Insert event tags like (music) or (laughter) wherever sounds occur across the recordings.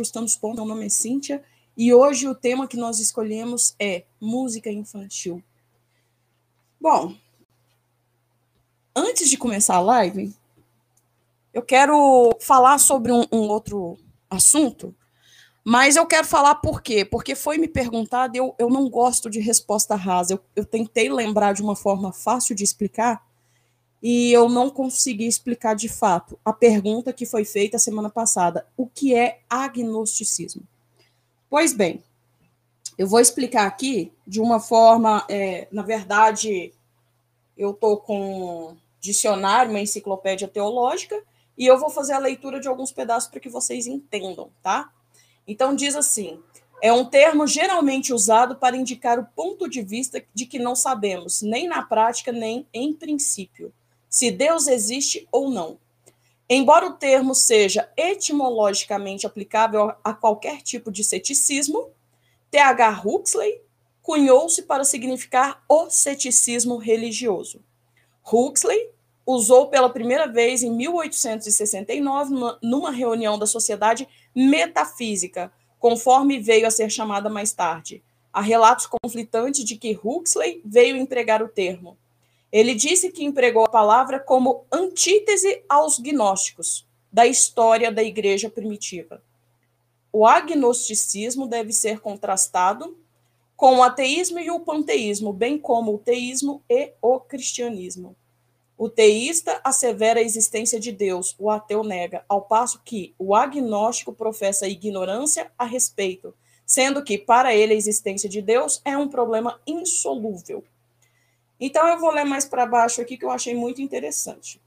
Ajustando os Pontos. Meu nome é Cíntia e hoje o tema que nós escolhemos é música infantil. Bom, antes de começar a live, eu quero falar sobre um, um outro assunto, mas eu quero falar por quê? Porque foi me perguntado, eu, eu não gosto de resposta rasa. Eu, eu tentei lembrar de uma forma fácil de explicar, e eu não consegui explicar de fato a pergunta que foi feita semana passada: o que é agnosticismo? Pois bem, eu vou explicar aqui de uma forma, é, na verdade, eu estou com um dicionário, uma enciclopédia teológica, e eu vou fazer a leitura de alguns pedaços para que vocês entendam, tá? Então, diz assim: é um termo geralmente usado para indicar o ponto de vista de que não sabemos, nem na prática, nem em princípio se Deus existe ou não. Embora o termo seja etimologicamente aplicável a qualquer tipo de ceticismo, T.H. Huxley cunhou-se para significar o ceticismo religioso. Huxley usou pela primeira vez em 1869 numa reunião da Sociedade Metafísica, conforme veio a ser chamada mais tarde. Há relatos conflitantes de que Huxley veio empregar o termo. Ele disse que empregou a palavra como antítese aos gnósticos da história da igreja primitiva. O agnosticismo deve ser contrastado com o ateísmo e o panteísmo, bem como o teísmo e o cristianismo. O teísta assevera a existência de Deus, o ateu nega, ao passo que o agnóstico professa ignorância a respeito, sendo que para ele a existência de Deus é um problema insolúvel. Então, eu vou ler mais para baixo aqui, que eu achei muito interessante.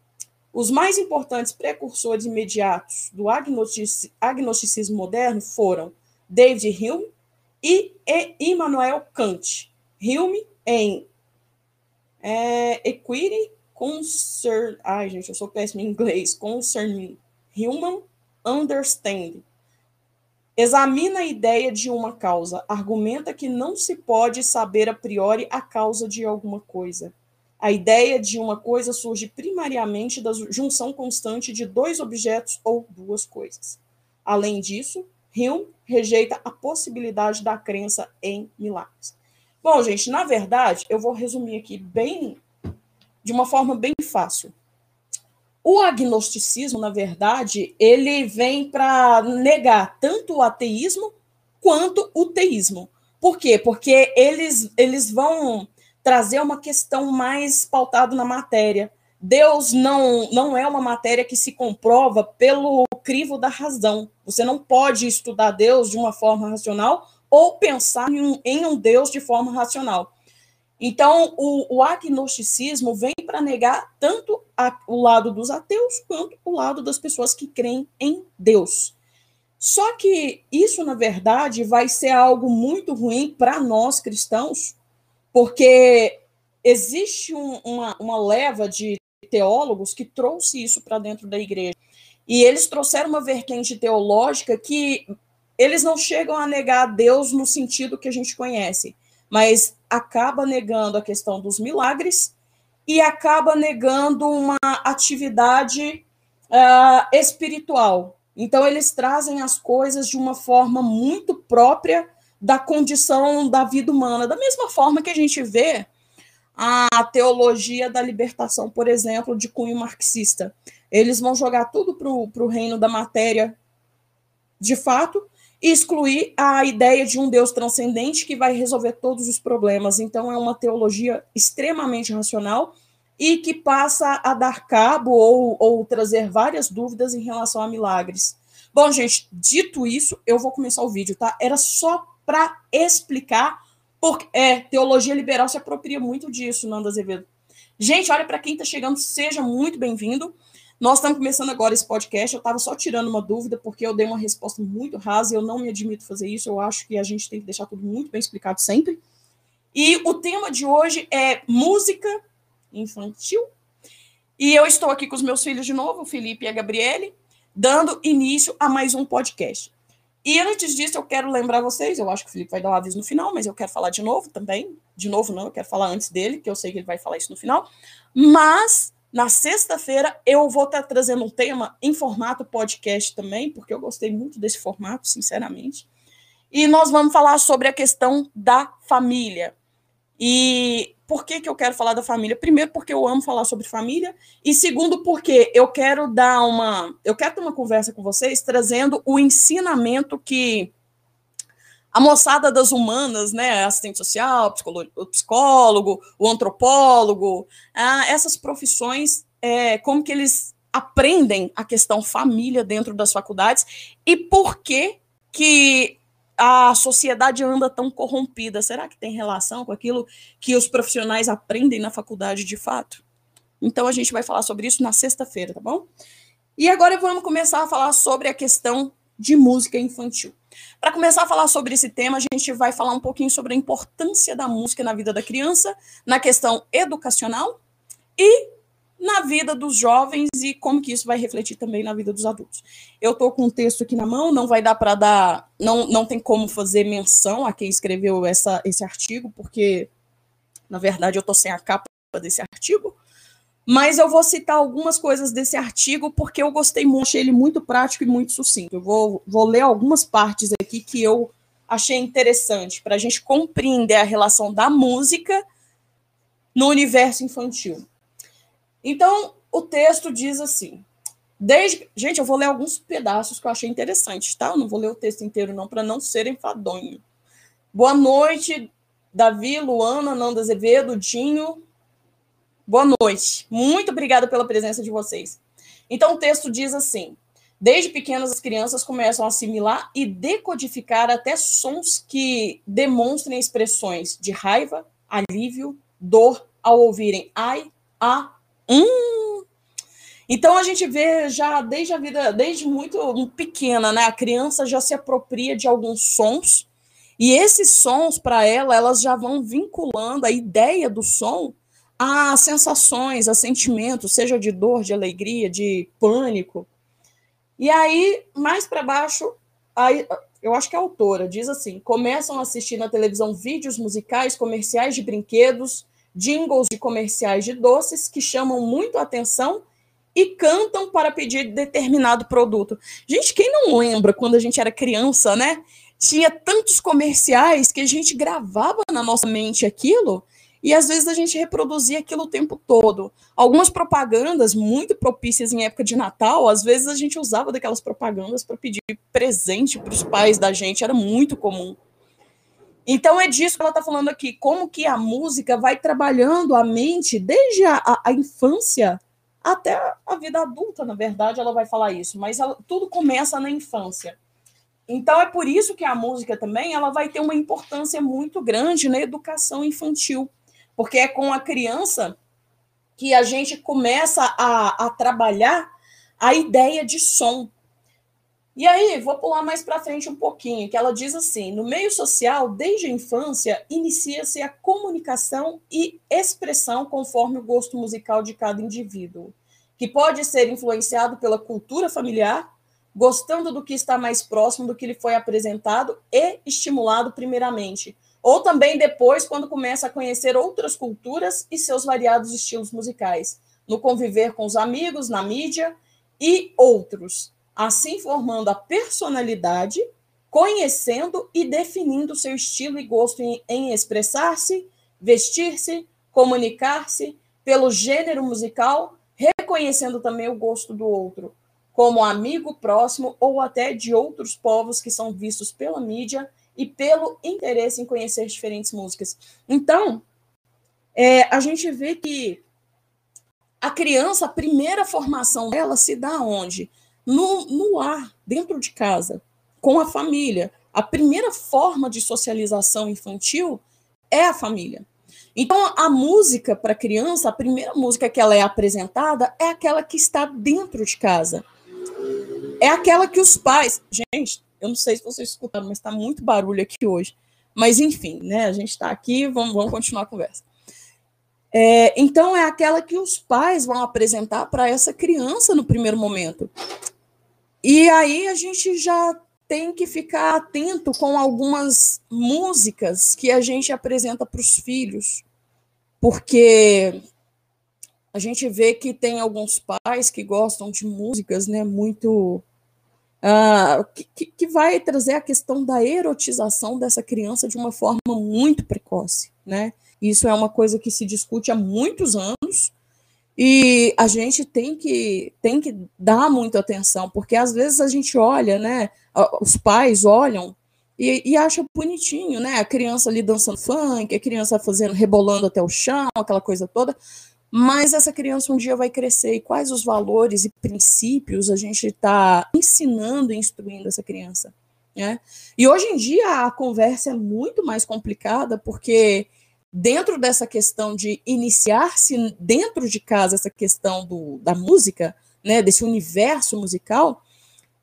Os mais importantes precursores imediatos do agnosticismo moderno foram David Hume e Immanuel Kant. Hume em é, Equity Concern... Ai, gente, eu sou péssimo em inglês. Concerning Human Understanding Examina a ideia de uma causa, argumenta que não se pode saber a priori a causa de alguma coisa. A ideia de uma coisa surge primariamente da junção constante de dois objetos ou duas coisas. Além disso, Hume rejeita a possibilidade da crença em milagres. Bom, gente, na verdade, eu vou resumir aqui bem de uma forma bem fácil. O agnosticismo, na verdade, ele vem para negar tanto o ateísmo quanto o teísmo. Por quê? Porque eles, eles vão trazer uma questão mais pautada na matéria. Deus não, não é uma matéria que se comprova pelo crivo da razão. Você não pode estudar Deus de uma forma racional ou pensar em um, em um Deus de forma racional. Então, o, o agnosticismo vem para negar tanto a, o lado dos ateus quanto o lado das pessoas que creem em Deus. Só que isso, na verdade, vai ser algo muito ruim para nós cristãos, porque existe um, uma, uma leva de teólogos que trouxe isso para dentro da igreja. E eles trouxeram uma vertente teológica que eles não chegam a negar Deus no sentido que a gente conhece mas acaba negando a questão dos milagres e acaba negando uma atividade uh, espiritual. Então, eles trazem as coisas de uma forma muito própria da condição da vida humana, da mesma forma que a gente vê a teologia da libertação, por exemplo, de cunho marxista. Eles vão jogar tudo para o reino da matéria de fato, excluir a ideia de um Deus transcendente que vai resolver todos os problemas. Então, é uma teologia extremamente racional e que passa a dar cabo ou, ou trazer várias dúvidas em relação a milagres. Bom, gente, dito isso, eu vou começar o vídeo, tá? Era só para explicar, porque é, teologia liberal se apropria muito disso, Nanda Azevedo. Gente, olha, para quem está chegando, seja muito bem-vindo. Nós estamos começando agora esse podcast. Eu estava só tirando uma dúvida, porque eu dei uma resposta muito rasa e eu não me admito fazer isso. Eu acho que a gente tem que deixar tudo muito bem explicado sempre. E o tema de hoje é música infantil. E eu estou aqui com os meus filhos de novo, o Felipe e a Gabriele, dando início a mais um podcast. E antes disso, eu quero lembrar vocês, eu acho que o Felipe vai dar um aviso no final, mas eu quero falar de novo também. De novo, não, eu quero falar antes dele, que eu sei que ele vai falar isso no final. Mas Na sexta-feira eu vou estar trazendo um tema em formato podcast também, porque eu gostei muito desse formato, sinceramente. E nós vamos falar sobre a questão da família. E por que, que eu quero falar da família? Primeiro, porque eu amo falar sobre família, e segundo, porque eu quero dar uma. Eu quero ter uma conversa com vocês trazendo o ensinamento que a moçada das humanas, né, assistente social, o psicólogo, o antropólogo, ah, essas profissões, é, como que eles aprendem a questão família dentro das faculdades e por que que a sociedade anda tão corrompida? Será que tem relação com aquilo que os profissionais aprendem na faculdade de fato? Então a gente vai falar sobre isso na sexta-feira, tá bom? E agora vamos começar a falar sobre a questão de música infantil. Para começar a falar sobre esse tema, a gente vai falar um pouquinho sobre a importância da música na vida da criança, na questão educacional e na vida dos jovens e como que isso vai refletir também na vida dos adultos. Eu estou com um texto aqui na mão, não vai dar para dar, não, não tem como fazer menção a quem escreveu essa, esse artigo, porque, na verdade, eu estou sem a capa desse artigo, mas eu vou citar algumas coisas desse artigo porque eu gostei muito, achei ele muito prático e muito sucinto. Eu vou, vou ler algumas partes aqui que eu achei interessante para a gente compreender a relação da música no universo infantil. Então, o texto diz assim: desde. Gente, eu vou ler alguns pedaços que eu achei interessantes, tá? Eu não vou ler o texto inteiro, não, para não ser enfadonho. Boa noite, Davi, Luana, Nanda Azevedo, Dinho, Boa noite. Muito obrigada pela presença de vocês. Então, o texto diz assim: Desde pequenas, as crianças começam a assimilar e decodificar até sons que demonstrem expressões de raiva, alívio, dor ao ouvirem ai, a, hum. Então a gente vê já desde a vida, desde muito pequena, né? A criança já se apropria de alguns sons e esses sons para ela, elas já vão vinculando a ideia do som a sensações, a sentimentos, seja de dor, de alegria, de pânico. E aí, mais para baixo, aí, eu acho que a autora diz assim: começam a assistir na televisão vídeos musicais, comerciais de brinquedos, jingles de comerciais de doces que chamam muito atenção e cantam para pedir determinado produto. Gente, quem não lembra quando a gente era criança, né? Tinha tantos comerciais que a gente gravava na nossa mente aquilo e às vezes a gente reproduzia aquilo o tempo todo. Algumas propagandas muito propícias em época de Natal, às vezes a gente usava daquelas propagandas para pedir presente para os pais da gente, era muito comum. Então é disso que ela está falando aqui, como que a música vai trabalhando a mente desde a, a, a, infância até a vida adulta, na verdade, ela vai falar isso, mas ela, tudo começa na infância. Então é por isso que a música também ela vai ter uma importância muito grande na educação infantil porque é com a criança que a gente começa a, a trabalhar a ideia de som. E aí, vou pular mais para frente um pouquinho, que ela diz assim: no meio social, desde a infância, inicia-se a comunicação e expressão conforme o gosto musical de cada indivíduo, que pode ser influenciado pela cultura familiar, gostando do que está mais próximo do que lhe foi apresentado e estimulado primeiramente, ou também depois, quando começa a conhecer outras culturas e seus variados estilos musicais, no conviver com os amigos, na mídia e outros, assim formando a personalidade, conhecendo e definindo seu estilo e gosto em, em expressar-se, vestir-se, comunicar-se pelo gênero musical, reconhecendo também o gosto do outro, como amigo próximo ou até de outros povos que são vistos pela mídia e pelo interesse em conhecer diferentes músicas. Então, é, a gente vê que a criança, a primeira formação dela se dá onde? No, no lar, dentro de casa, com a família. A primeira forma de socialização infantil é a família. Então, a música para criança, a primeira música que ela é apresentada é aquela que está dentro de casa. É aquela que os pais. Gente, eu não sei se vocês escutaram, mas está muito barulho aqui hoje. Mas, enfim, né? A gente está aqui, vamos, vamos continuar a conversa. É, então, é aquela que os pais vão apresentar para essa criança no primeiro momento. E aí a gente já tem que ficar atento com algumas músicas que a gente apresenta para os filhos, porque a gente vê que tem alguns pais que gostam de músicas, né, muito uh, que, que vai trazer a questão da erotização dessa criança de uma forma muito precoce, né? Isso é uma coisa que se discute há muitos anos e a gente tem que tem que dar muita atenção, porque às vezes a gente olha, né? Os pais olham e, e acha bonitinho, né? A criança ali dançando funk, a criança fazendo rebolando até o chão, aquela coisa toda. Mas essa criança um dia vai crescer e quais os valores e princípios a gente está ensinando e instruindo essa criança? Né? E hoje em dia a conversa é muito mais complicada porque dentro dessa questão de iniciar-se dentro de casa essa questão do, da música, né, desse universo musical,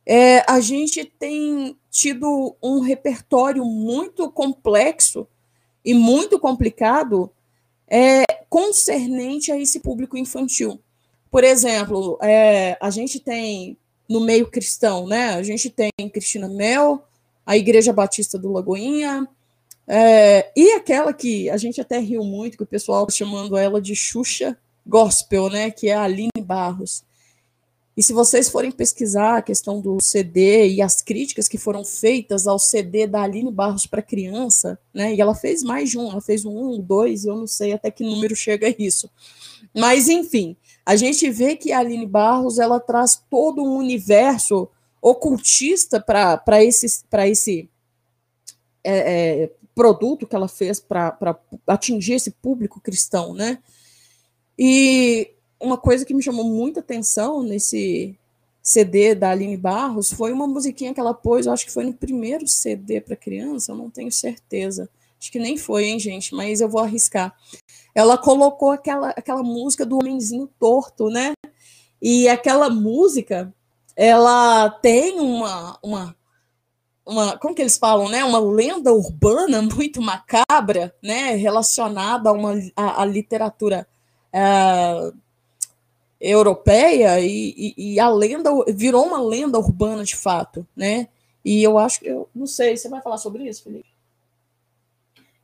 é, a gente tem tido um repertório muito complexo e muito complicado é, concernente a esse público infantil. Por exemplo, é, a gente tem no meio cristão, né? A gente tem Cristina Mel, a Igreja Batista do Lagoinha, é, e aquela que a gente até riu muito, que o pessoal tá chamando ela de Xuxa Gospel, né? Que é a Aline Barros. E se vocês forem pesquisar a questão do CD e as críticas que foram feitas ao CD da Aline Barros para criança, né? E ela fez mais de um, ela fez um, um, dois, eu não sei até que número chega isso. Mas enfim, a gente vê que a Aline Barros ela traz todo um universo ocultista para esse, pra esse é, é, produto que ela fez para atingir esse público cristão, né? E uma coisa que me chamou muita atenção nesse CD da Aline Barros foi uma musiquinha que ela pôs, eu acho que foi no primeiro CD para criança, eu não tenho certeza. Acho que nem foi, hein, gente, mas eu vou arriscar. Ela colocou aquela, aquela música do homenzinho torto, né? E aquela música, ela tem uma, uma, uma, como que eles falam, né? Uma lenda urbana (laughs) muito macabra, né? Relacionada a uma a, a literatura uh, europeia e, e, e, a lenda virou uma lenda urbana de fato, né? E eu acho que eu não sei, você vai falar sobre isso, Felipe?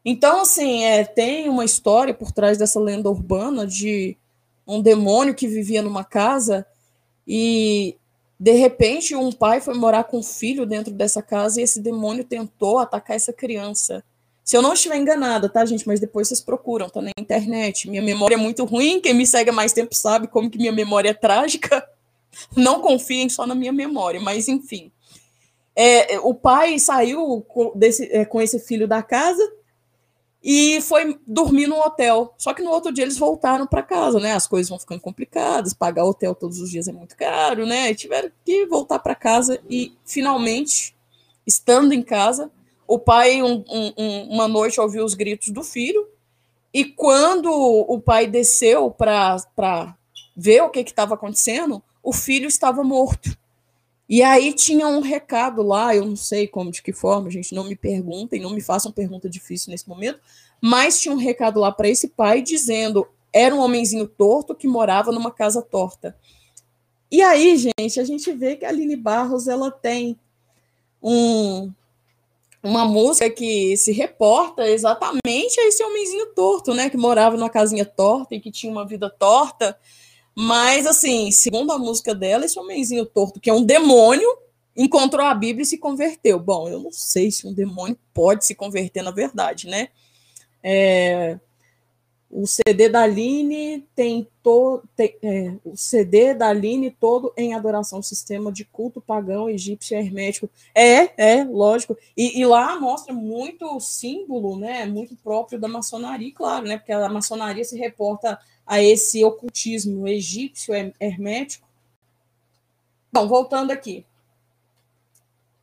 Então, assim, é, tem uma história por trás dessa lenda urbana de um demônio que vivia numa casa e de repente um pai foi morar com o filho dentro dessa casa e esse demônio tentou atacar essa criança. Se eu não estiver enganada, tá, gente? Mas depois vocês procuram, tá na internet. Minha memória é muito ruim. Quem me segue há mais tempo sabe como que minha memória é trágica. (laughs) Não confiem só na minha memória, mas enfim. É, o pai saiu com, desse, é, com esse filho da casa e foi dormir no hotel. Só que no outro dia eles voltaram para casa, né? As coisas vão ficando complicadas, pagar hotel todos os dias é muito caro, né? E tiveram que voltar para casa e finalmente, estando em casa, o pai, um, um, uma noite, ouviu os gritos do filho, e quando o pai desceu para ver o que estava acontecendo, o filho estava morto. E aí tinha um recado lá, eu não sei como, de que forma, gente, não me perguntem, não me façam pergunta difícil nesse momento, mas tinha um recado lá para esse pai dizendo: era um homenzinho torto que morava numa casa torta. E aí, gente, a gente vê que a Aline Barros ela tem um, uma música que se reporta exatamente a esse homenzinho torto, né? Que morava numa casinha torta e que tinha uma vida torta. Mas, assim, segundo a música dela, esse homenzinho torto, que é um demônio, encontrou a Bíblia e se converteu. Bom, eu não sei se um demônio pode se converter na verdade, né? É, o CD da Aline tem todo. É, o CD da Aline todo em adoração, sistema de culto pagão egípcio hermético. É, é, lógico. E, e, lá mostra muito símbolo, né? Muito próprio da maçonaria, claro, né? Porque a maçonaria se reporta a esse ocultismo egípcio hermético. Bom, voltando aqui.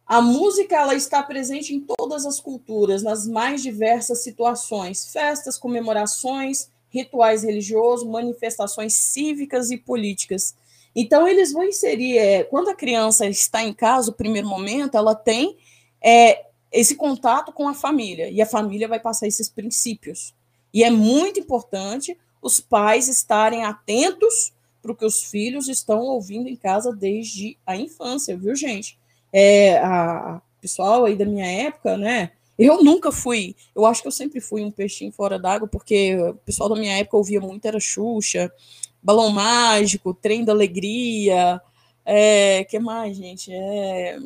A música ela está presente em todas as culturas, nas mais diversas situações, festas, comemorações, rituais religiosos, manifestações cívicas e políticas. Então, eles vão inserir, é, quando a criança está em casa, o primeiro momento, ela tem é, esse contato com a família, e a família vai passar esses princípios. E é muito importante os pais estarem atentos para o que os filhos estão ouvindo em casa desde a infância, viu, gente? É, a pessoal aí da minha época, né? Eu nunca fui, eu acho que eu sempre fui um peixinho fora d'água, porque o pessoal da minha época ouvia muito, era Xuxa, Balão Mágico, Trem da Alegria, é, que mais, gente? É,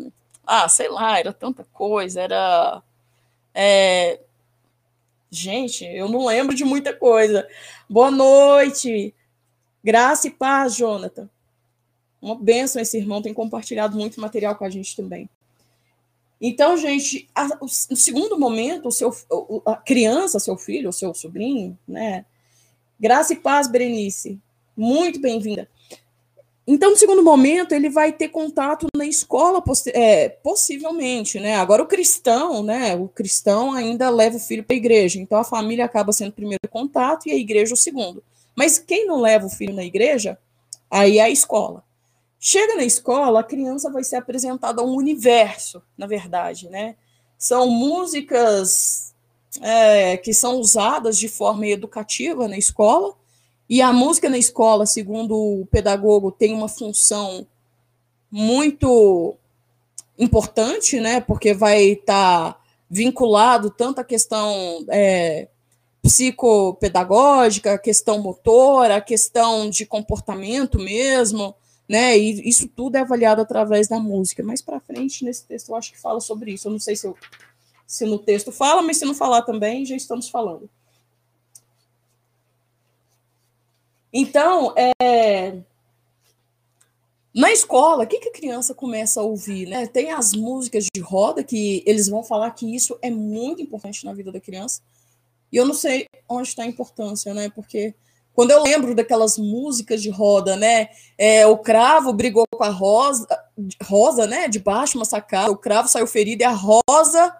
ah, sei lá, era tanta coisa, era. É, gente, eu não lembro de muita coisa. Boa noite, graça e paz, Jonathan. Uma benção esse irmão, tem compartilhado muito material com a gente também. Então, gente, a, o, no segundo momento, o seu, a criança, seu filho, o seu sobrinho, né? Graça e paz, Berenice. Muito bem-vinda. Então, no segundo momento, ele vai ter contato na escola, é, possivelmente, né? Agora, o cristão, né? O cristão ainda leva o filho para a igreja. Então, a família acaba sendo o primeiro contato e a igreja o segundo. Mas quem não leva o filho na igreja, aí é a escola. Chega na escola, a criança vai ser apresentada a um universo, na verdade, né? São músicas é, que são usadas de forma educativa na escola, e a música na escola, segundo o pedagogo, tem uma função muito importante, né? Porque vai estar tá vinculado tanto à questão é, psicopedagógica, a questão motora, a questão de comportamento mesmo, né? E isso tudo é avaliado através da música. Mais para frente nesse texto eu acho que fala sobre isso. Eu não sei se, eu, se no texto fala, mas se não falar também, já estamos falando. Então, é, na escola, o que, que a criança começa a ouvir? Né? Tem as músicas de roda, que eles vão falar que isso é muito importante na vida da criança. E eu não sei onde está a importância, né? Porque quando eu lembro daquelas músicas de roda, né? É, o cravo brigou com a rosa, rosa, né? Debaixo, uma sacada, o cravo saiu ferido e a rosa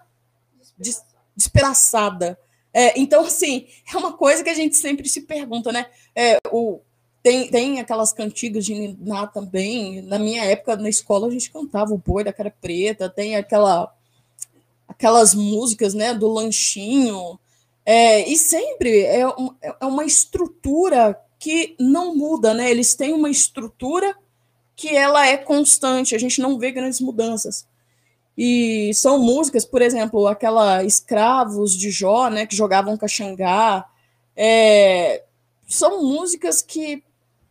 despedaçada. É, então, assim, é uma coisa que a gente sempre se pergunta, né? É, o, tem, tem aquelas cantigas de Niná também. Na minha época, na escola, a gente cantava o boi da cara preta, tem aquela aquelas músicas, né, do lanchinho. É, e sempre é, um, é uma estrutura que não muda, né? Eles têm uma estrutura que ela é constante, a gente não vê grandes mudanças. E são músicas, por exemplo, aquela Escravos de Jó, né, que jogavam caxangá. É, são músicas que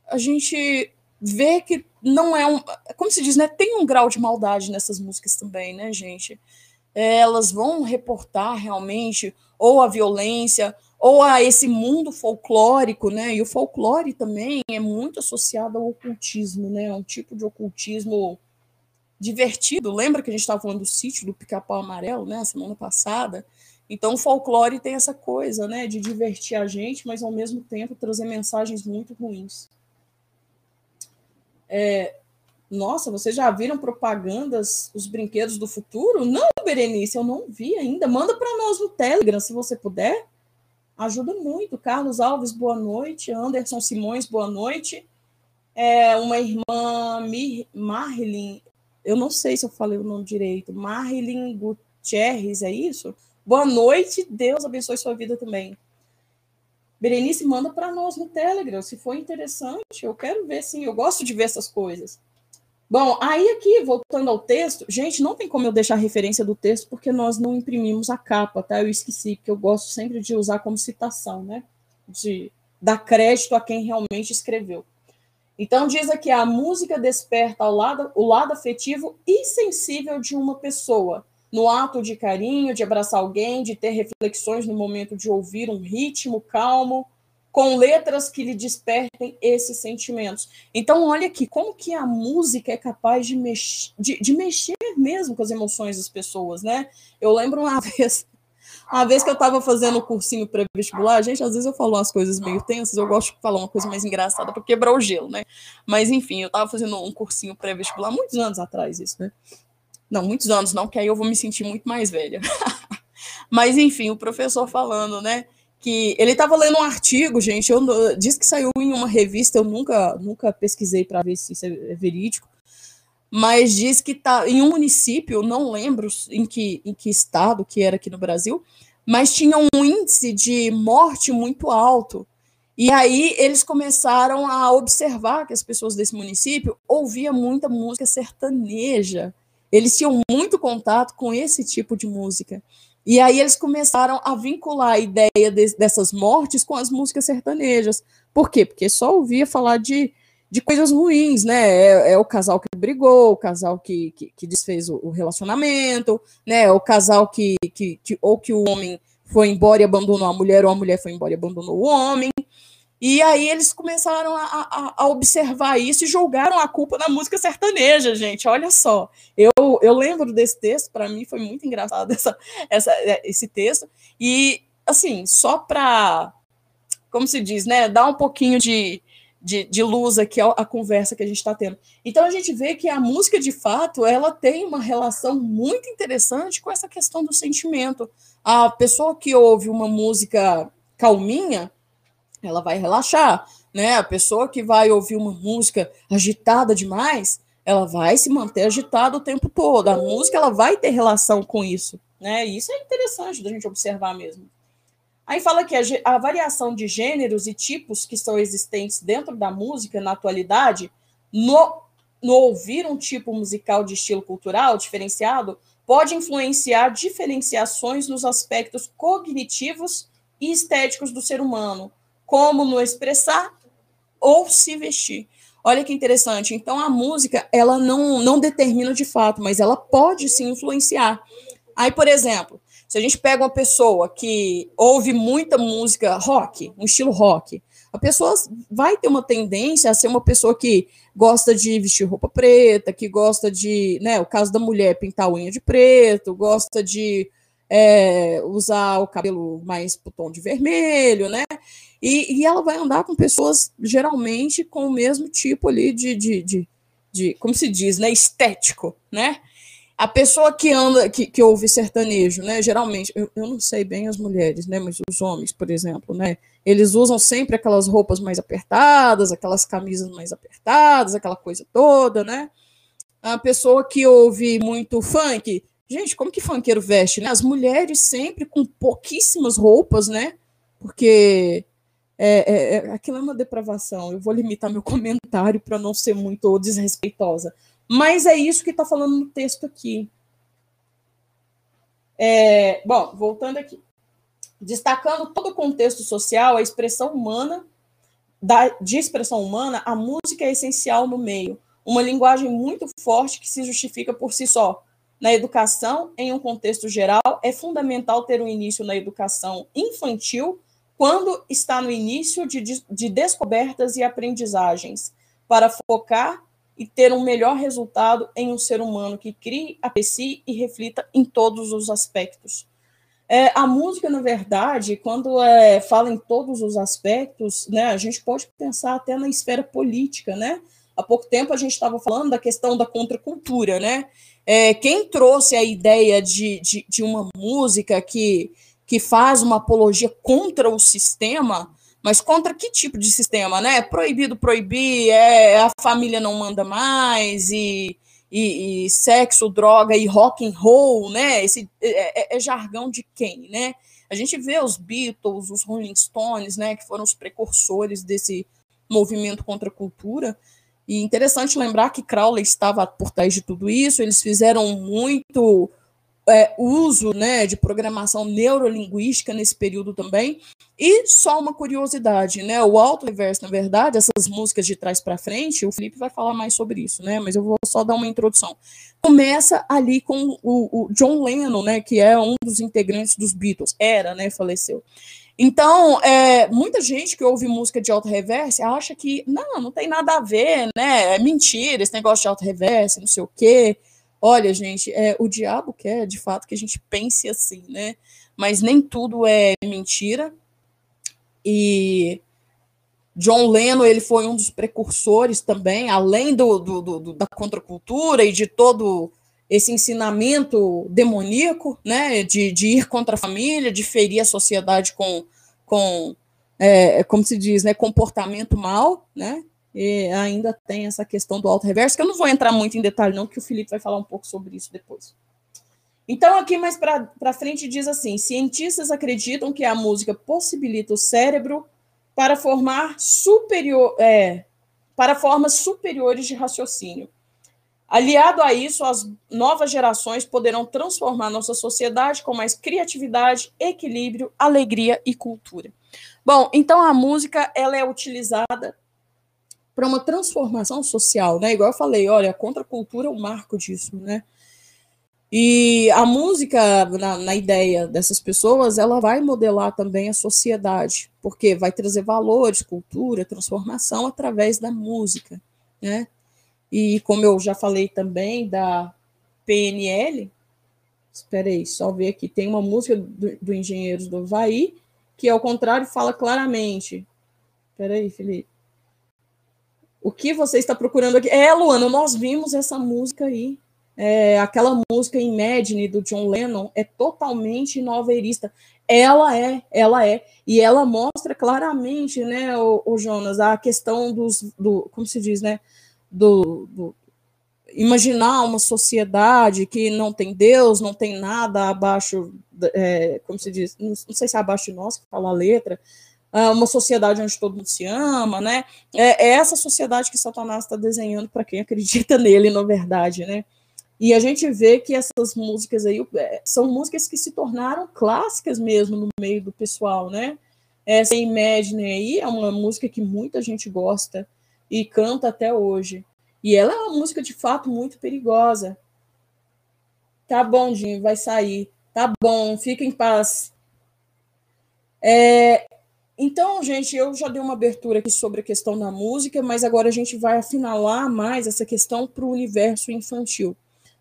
a gente vê que não é um. Como se diz, né? Tem um grau de maldade nessas músicas também, né, gente? É, elas vão reportar realmente ou a violência ou a esse mundo folclórico, né? E o folclore também é muito associado ao ocultismo, né? É um tipo de ocultismo divertido. Lembra que a gente estava falando do sítio do Pica-Pau Amarelo, né, semana passada? Então, o folclore tem essa coisa, né, de divertir a gente, mas ao mesmo tempo trazer mensagens muito ruins. É, nossa, vocês já viram propagandas, os brinquedos do futuro? Não, Berenice, eu não vi ainda. Manda para nós no Telegram, se você puder. Ajuda muito. Carlos Alves, boa noite. Anderson Simões, boa noite. É, uma irmã Mir Marlin eu não sei se eu falei o nome direito, Marilyn Gutierrez, é isso? Boa noite, Deus abençoe sua vida também. Berenice, manda para nós no Telegram, se for interessante, eu quero ver, sim, eu gosto de ver essas coisas. Bom, aí aqui, voltando ao texto, gente, não tem como eu deixar referência do texto, porque nós não imprimimos a capa, tá? Eu esqueci, porque eu gosto sempre de usar como citação, né? De dar crédito a quem realmente escreveu. Então, diz aqui: a música desperta lado, o lado afetivo e sensível de uma pessoa, no ato de carinho, de abraçar alguém, de ter reflexões no momento de ouvir um ritmo calmo, com letras que lhe despertem esses sentimentos. Então, olha aqui, como que a música é capaz de, mex de, de mexer mesmo com as emoções das pessoas, né? Eu lembro uma (laughs) vez uma vez que eu estava fazendo o cursinho pré-vestibular, gente, às vezes eu falo umas coisas meio tensas, eu gosto de falar uma coisa mais engraçada para quebrar o gelo, né? Mas enfim, eu estava fazendo um cursinho pré-vestibular muitos anos atrás, isso, né? Não, muitos anos não, que aí eu vou me sentir muito mais velha. (laughs) Mas enfim, o professor falando, né? Que ele estava lendo um artigo, gente, eu, diz que saiu em uma revista, eu nunca, nunca pesquisei para ver se isso é verídico, mas diz que está em um município, não lembro em que, em que estado que era aqui no Brasil, mas tinha um índice de morte muito alto. E aí eles começaram a observar que as pessoas desse município ouviam muita música sertaneja. Eles tinham muito contato com esse tipo de música. E aí eles começaram a vincular a ideia de, dessas mortes com as músicas sertanejas, Por quê? Porque só ouvia falar de, de coisas ruins, né? É, é o casal que brigou, o casal que, que, que desfez o, o, relacionamento, né? O casal que, que, que, ou que o homem foi embora e abandonou a mulher, ou a mulher foi embora e abandonou o homem. E aí eles começaram a, a, a, observar isso e jogaram a culpa na música sertaneja, gente. Olha só. Eu, eu lembro desse texto, para mim foi muito engraçado (laughs) essa, essa, esse texto. E, assim, só para, como se diz, né, dar um pouquinho de, de, de luz aqui à conversa que a gente está tendo. Então a gente vê que a música, de fato, ela tem uma relação muito interessante com essa questão do sentimento. A pessoa que ouve uma música calminha ela vai relaxar, né? A pessoa que vai ouvir uma música agitada demais, ela vai se manter agitada o tempo todo. A música ela vai ter relação com isso, né? E isso é interessante da gente observar mesmo. Aí fala que a, a variação de gêneros e tipos que são existentes dentro da música na atualidade, no, no ouvir um tipo musical de estilo cultural diferenciado, pode influenciar diferenciações nos aspectos cognitivos e estéticos do ser humano, como no expressar ou se vestir. Olha que interessante. Então a música, ela não, não determina de fato, mas ela pode se influenciar. Aí, por exemplo, se a gente pega uma pessoa que ouve muita música rock, um estilo rock, a pessoa vai ter uma tendência a ser uma pessoa que gosta de vestir roupa preta, que gosta de, né, o caso da mulher pintar unha de preto, gosta de é, usar o cabelo mais pro tom de vermelho, né? E, e, ela vai andar com pessoas geralmente com o mesmo tipo ali de, de, de, de como se diz, né? Estético, né? A pessoa que anda, que, que ouve sertanejo, né? Geralmente, eu, eu não sei bem as mulheres, né? Mas os homens, por exemplo, né? Eles usam sempre aquelas roupas mais apertadas, aquelas camisas mais apertadas, aquela coisa toda, né? A pessoa que ouve muito funk, gente, como que funkeiro veste, né? As mulheres sempre com pouquíssimas roupas, né? Porque é, é, é, aquilo é uma depravação. Eu vou limitar meu (laughs) comentário para não ser muito desrespeitosa. Mas é isso que está falando no texto aqui. É, bom, voltando aqui. Destacando todo o contexto social, a expressão humana, da, de expressão humana, a música é essencial no meio. Uma linguagem muito forte que se justifica por si só. Na educação, em um contexto geral, é fundamental ter um início na educação infantil quando está no início de, de descobertas e aprendizagens, para focar e ter um melhor resultado em um ser humano que crie, aprecie e reflita em todos os aspectos. É, a música, na verdade, quando é, fala em todos os aspectos, né, a gente pode pensar até na esfera política, né? Há pouco tempo a gente estava falando da questão da contracultura, né? É, quem trouxe a ideia de, de, de uma música que que faz uma apologia contra o sistema, mas contra que tipo de sistema, né? Proibido proibir, é, a família não manda mais, e, e, e sexo, droga e rock and roll, né? Esse é, é, é, jargão de quem, né? A gente vê os Beatles, os Rolling Stones, né, que foram os precursores desse movimento contra a cultura. E interessante lembrar que Crowley estava por trás de tudo isso, eles fizeram muito é, uso né, de programação neurolinguística nesse período também. E só uma curiosidade, né? O alto reverso, na verdade, essas músicas de trás para frente, o Felipe vai falar mais sobre isso, né? Mas eu vou só dar uma introdução. Começa ali com o, o John Lennon, né? Que é um dos integrantes dos Beatles. Era, né? Faleceu. Então, é, muita gente que ouve música de alto reverse acha que não, não tem nada a ver, né? É mentira esse negócio de alto reverse, não sei o quê. Olha, gente, é, o diabo quer de fato que a gente pense assim, né? Mas nem tudo é mentira. E John Lennon ele foi um dos precursores também, além do, do, do, da contracultura e de todo esse ensinamento demoníaco, né, de, de ir contra a família, de ferir a sociedade com, com é, como se diz, né, comportamento mal, né, e ainda tem essa questão do alto reverso, que eu não vou entrar muito em detalhe, não, que o Felipe vai falar um pouco sobre isso depois. Então, aqui mais para frente diz assim: cientistas acreditam que a música possibilita o cérebro para formar superior, é, para formas superiores de raciocínio. Aliado a isso, as novas gerações poderão transformar nossa sociedade com mais criatividade, equilíbrio, alegria e cultura. Bom, então a música ela é utilizada para uma transformação social, né? Igual eu falei, olha, a contracultura é o marco disso, né? E a música, na, na, ideia dessas pessoas, ela vai modelar também a sociedade, porque vai trazer valores, cultura, transformação através da música, né? E como eu já falei também da PNL, espera aí, só ver aqui, tem uma música do, do Engenheiros do Havaí, que ao contrário fala claramente. Espera aí, Felipe. O que você está procurando aqui? É, Luana, nós vimos essa música aí é, aquela música Imagine do John Lennon é totalmente noveirista. Ela é, ela é, e ela mostra claramente, né, o, o Jonas, a questão dos, do, como se diz, né, do, do, imaginar uma sociedade que não tem Deus, não tem nada abaixo, é, como se diz, não, sei se é abaixo de nós que fala a letra, uma sociedade onde todo mundo se ama, né? É, é essa sociedade que Satanás está desenhando para quem (laughs) acredita nele, na verdade, né? E a gente vê que essas músicas aí é, são músicas que se tornaram clássicas mesmo no meio do pessoal, né? Essa Imagine aí é uma música que muita gente gosta e canta até hoje. E ela é uma música de fato muito perigosa. Tá bom, Dinho, vai sair. Tá bom, fica em paz. É, então, gente, eu já dei uma abertura aqui sobre a questão da música, mas agora a gente vai afinalar mais essa questão para o universo infantil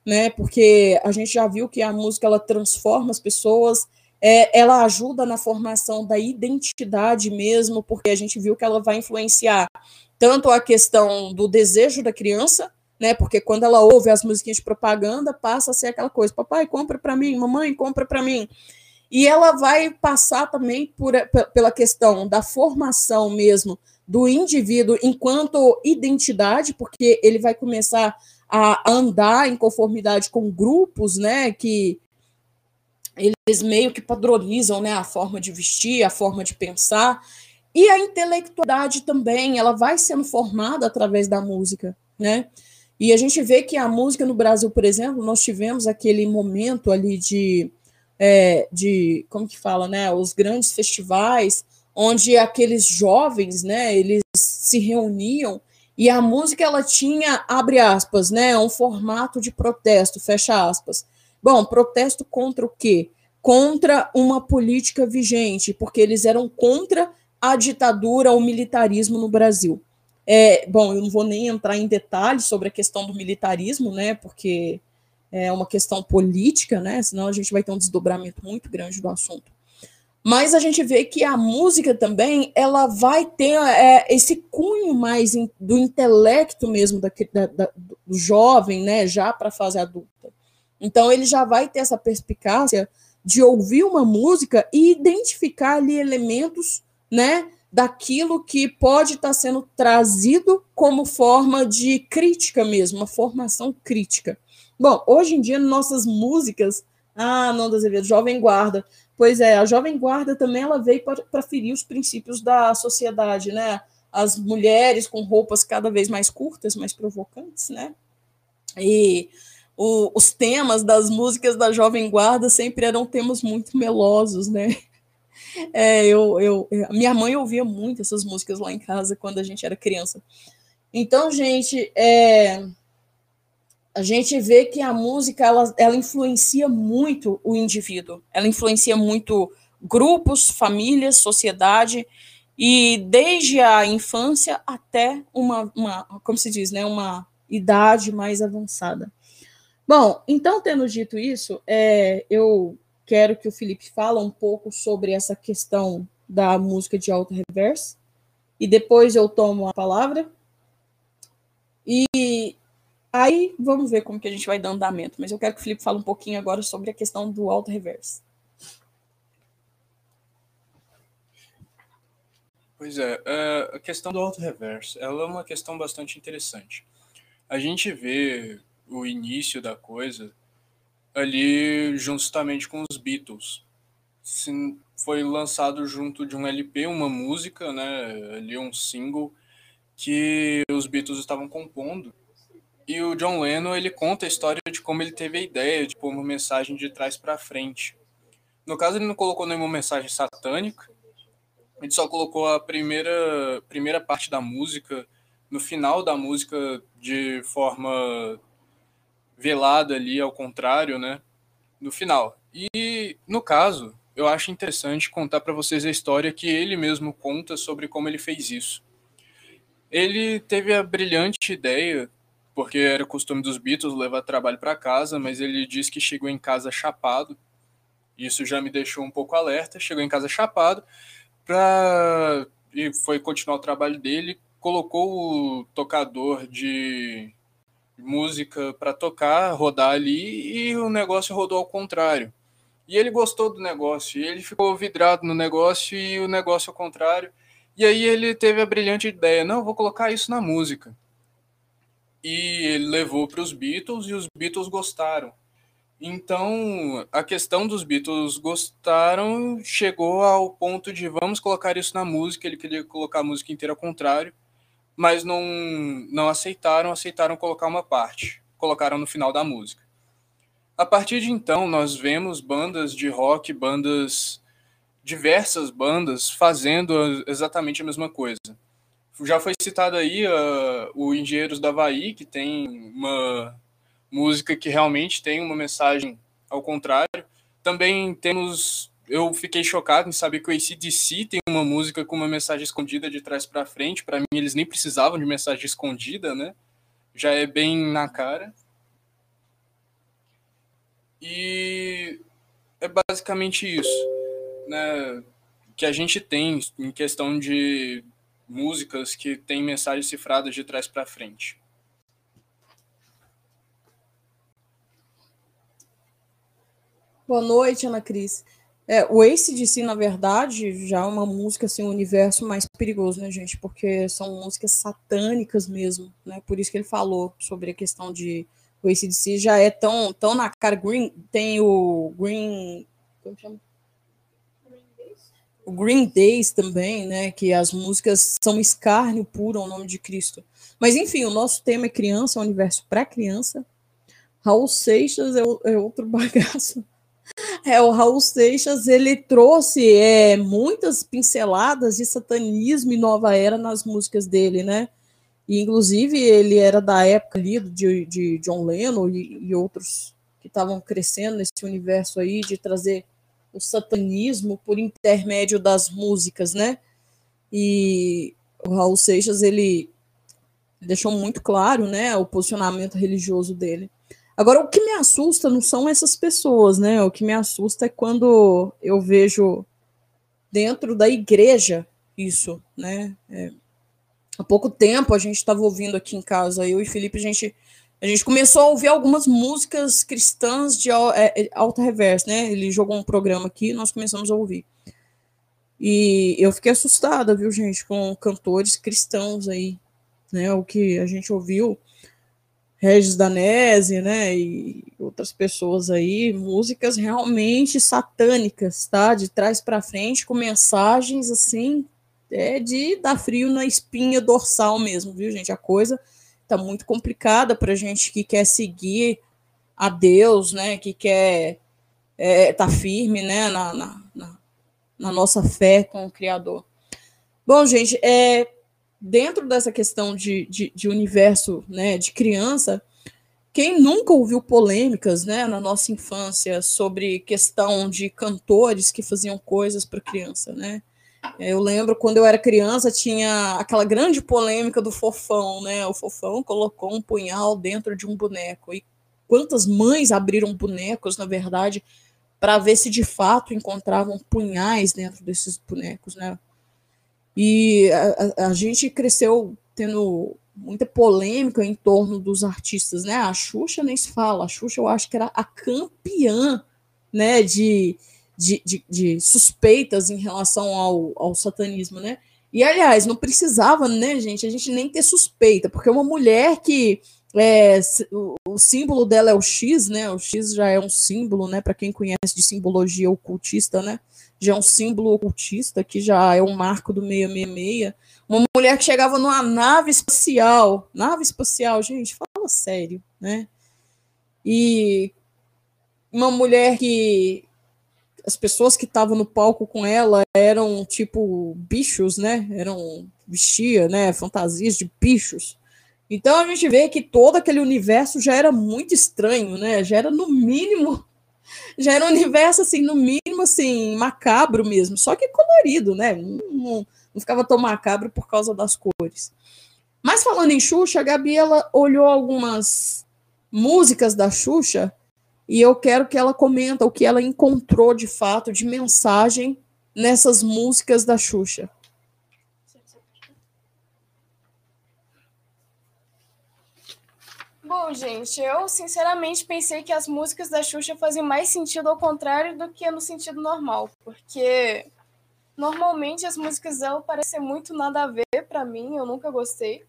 né? Porque a gente já viu que a música ela transforma as pessoas, é, ela ajuda na formação da identidade mesmo, porque a gente viu que ela vai influenciar tanto a questão do desejo da criança, né? Porque quando ela ouve as musiquinhas de propaganda, passa a ser aquela coisa: papai, compra para mim, mamãe, compra para mim. E ela vai passar também por, pela questão da formação mesmo do indivíduo enquanto identidade, porque ele vai começar a andar em conformidade com grupos, né, que eles meio que padronizam, né, a forma de vestir, a forma de pensar, e a intelectualidade também, ela vai sendo formada através da música, né? E a gente vê que a música no Brasil, por exemplo, nós tivemos aquele momento ali de, é, de como que fala, né, os grandes festivais, onde aqueles jovens, né, eles se reuniam e a música ela tinha, abre aspas, né, um formato de protesto, fecha aspas. Bom, protesto contra o quê? Contra uma política vigente, porque eles eram contra a ditadura, o militarismo no Brasil. É, bom, eu não vou nem entrar em detalhes sobre a questão do militarismo, né, porque é uma questão política, né, senão a gente vai ter um desdobramento muito grande do assunto. Mas a gente vê que a música também ela vai ter é, esse cunho mais in, do intelecto mesmo da, da, da, do jovem, né, já para a fase adulta. Então ele já vai ter essa perspicácia de ouvir uma música e identificar ali elementos, né, daquilo que pode estar tá sendo trazido como forma de crítica mesmo, uma formação crítica. Bom, hoje em dia nossas músicas, ah, Nanda Azevedo, Jovem Guarda, Pois é, a Jovem Guarda também ela veio para ferir os princípios da sociedade, né? As mulheres com roupas cada vez mais curtas, mais provocantes, né? E o, os temas das músicas da Jovem Guarda sempre eram temas muito melosos, né? É, eu, eu, minha mãe ouvia muito essas músicas lá em casa quando a gente era criança. Então, gente, é, a gente vê que a música ela, ela influencia muito o indivíduo, ela influencia muito grupos, famílias, sociedade, e desde a infância até uma, uma como se diz, né, uma idade mais avançada. Bom, então, tendo dito isso, é, eu quero que o Felipe fale um pouco sobre essa questão da música de alto reverso, e depois eu tomo a palavra. E Aí vamos ver como que a gente vai dar andamento, mas eu quero que o Felipe fale um pouquinho agora sobre a questão do alto reverso. Pois é, é, a questão do alto reverso, ela é uma questão bastante interessante. A gente vê o início da coisa ali justamente com os Beatles. Foi lançado junto de um LP, uma música, né, ali um single que os Beatles estavam compondo e o John Lennon, ele conta a história de como ele teve a ideia de pôr uma mensagem de trás para frente. No caso, ele não colocou nenhuma mensagem satânica, gente só colocou a primeira, primeira parte da música no final da música de forma velada ali, ao contrário, né? No final. E no caso, eu acho interessante contar para vocês a história que ele mesmo conta sobre como ele fez isso. Ele teve a brilhante ideia, porque era costume dos Beatles levar trabalho para casa, mas ele disse que chegou em casa chapado. Isso já me deixou um pouco alerta. Chegou em casa chapado para e foi continuar o trabalho dele. Colocou o tocador de música para tocar, rodar ali e o negócio rodou ao contrário. E ele gostou do negócio, ele ficou vidrado no negócio e o negócio ao contrário. E aí ele teve a brilhante ideia: não, vou colocar isso na música. E ele levou para os Beatles e os Beatles gostaram. Então, a questão dos Beatles gostaram chegou ao ponto de vamos colocar isso na música. Ele queria colocar a música inteira ao contrário, mas não, não aceitaram, aceitaram colocar uma parte. Colocaram no final da música. A partir de então, nós vemos bandas de rock, bandas, diversas bandas, fazendo exatamente a mesma coisa. Já foi citado aí uh, o Engenheiros da Havaí, que tem uma música que realmente tem uma mensagem ao contrário. Também temos. Eu fiquei chocado em saber que o ACDC tem uma música com uma mensagem escondida de trás para frente. Para mim, eles nem precisavam de mensagem escondida, né? Já é bem na cara. E é basicamente isso, né? Que a gente tem em questão de músicas que têm mensagens cifradas de trás para frente. Boa noite, Ana Cris. É, o ACDC, na verdade, já é uma música, assim, um universo mais perigoso, né, gente? Porque são músicas satânicas mesmo, né? Por isso que ele falou sobre a questão de o ACDC já é tão, tão na cara. Green, tem o Green. Como chama? O Green Days também, né? Que as músicas são escárnio puro ao nome de Cristo. Mas enfim, o nosso tema é criança, é um universo para criança. Raul Seixas é, é, outro (laughs) bagaço. É, o Raul Seixas, ele trouxe é, muitas pinceladas de satanismo e nova era nas músicas dele, né? E, inclusive, ele era da época ali de, de John Lennon e, e outros que estavam crescendo nesse universo aí de trazer o satanismo por intermédio das músicas, né? E o Raul Seixas, ele deixou muito claro, né, o posicionamento religioso dele. Agora, o que me assusta não são essas pessoas, né? O que me assusta é quando eu vejo dentro da igreja isso, né? É, há pouco tempo a gente estava ouvindo aqui em casa, eu e Felipe, a gente, a gente começou a ouvir algumas músicas cristãs de é, é, alta reverso, né? Ele jogou um programa aqui nós começamos a ouvir. E eu fiquei assustada, viu, gente, com cantores cristãos aí, né? O que a gente ouviu, Regis Danese, né? E outras pessoas aí, músicas realmente satânicas, tá? De trás para frente, com mensagens assim é de dar frio na espinha dorsal mesmo, viu, gente? A coisa tá muito complicada para gente que quer seguir a Deus, né? Que quer é, tá firme, né? Na, na, na, na nossa fé com o Criador. Bom, gente, é, dentro dessa questão de, de, de, universo, né, de criança, quem nunca ouviu polêmicas, né, na nossa infância sobre questão de cantores que faziam coisas para criança, né? Eu lembro quando eu era criança, tinha aquela grande polêmica do fofão, né? O fofão colocou um punhal dentro de um boneco. E quantas mães abriram bonecos, na verdade, para ver se de fato encontravam punhais dentro desses bonecos, né? E a, a, a gente cresceu tendo muita polêmica em torno dos artistas, né? A Xuxa nem se fala. A Xuxa eu acho que era a campeã, né, de de, de, de suspeitas em relação ao, ao satanismo, né? E, aliás, não precisava, né, gente, a gente nem ter suspeita, porque uma mulher que é, o símbolo dela é o X, né? O X já é um símbolo, né? Para quem conhece de simbologia ocultista, né? Já é um símbolo ocultista, que já é um marco do 666. Uma mulher que chegava numa nave espacial, nave espacial, gente, fala sério, né? E uma mulher que as pessoas que estavam no palco com ela eram tipo bichos, né? Eram vestia, né? Fantasias de bichos. Então a gente vê que todo aquele universo já era muito estranho, né? Já era no mínimo, (laughs) já era um universo assim, no mínimo assim, macabro mesmo, só que colorido, né? Não, não, ficava tão macabro por causa das cores. Mas falando em Xuxa, a Gabi ela olhou algumas músicas da Xuxa e eu quero que ela comenta o que ela encontrou de fato de mensagem nessas músicas da Xuxa. Bom, gente, eu sinceramente pensei que as músicas da Xuxa faziam mais sentido ao contrário do que no sentido normal, porque normalmente as músicas dela parecem muito nada a ver para mim, eu nunca gostei.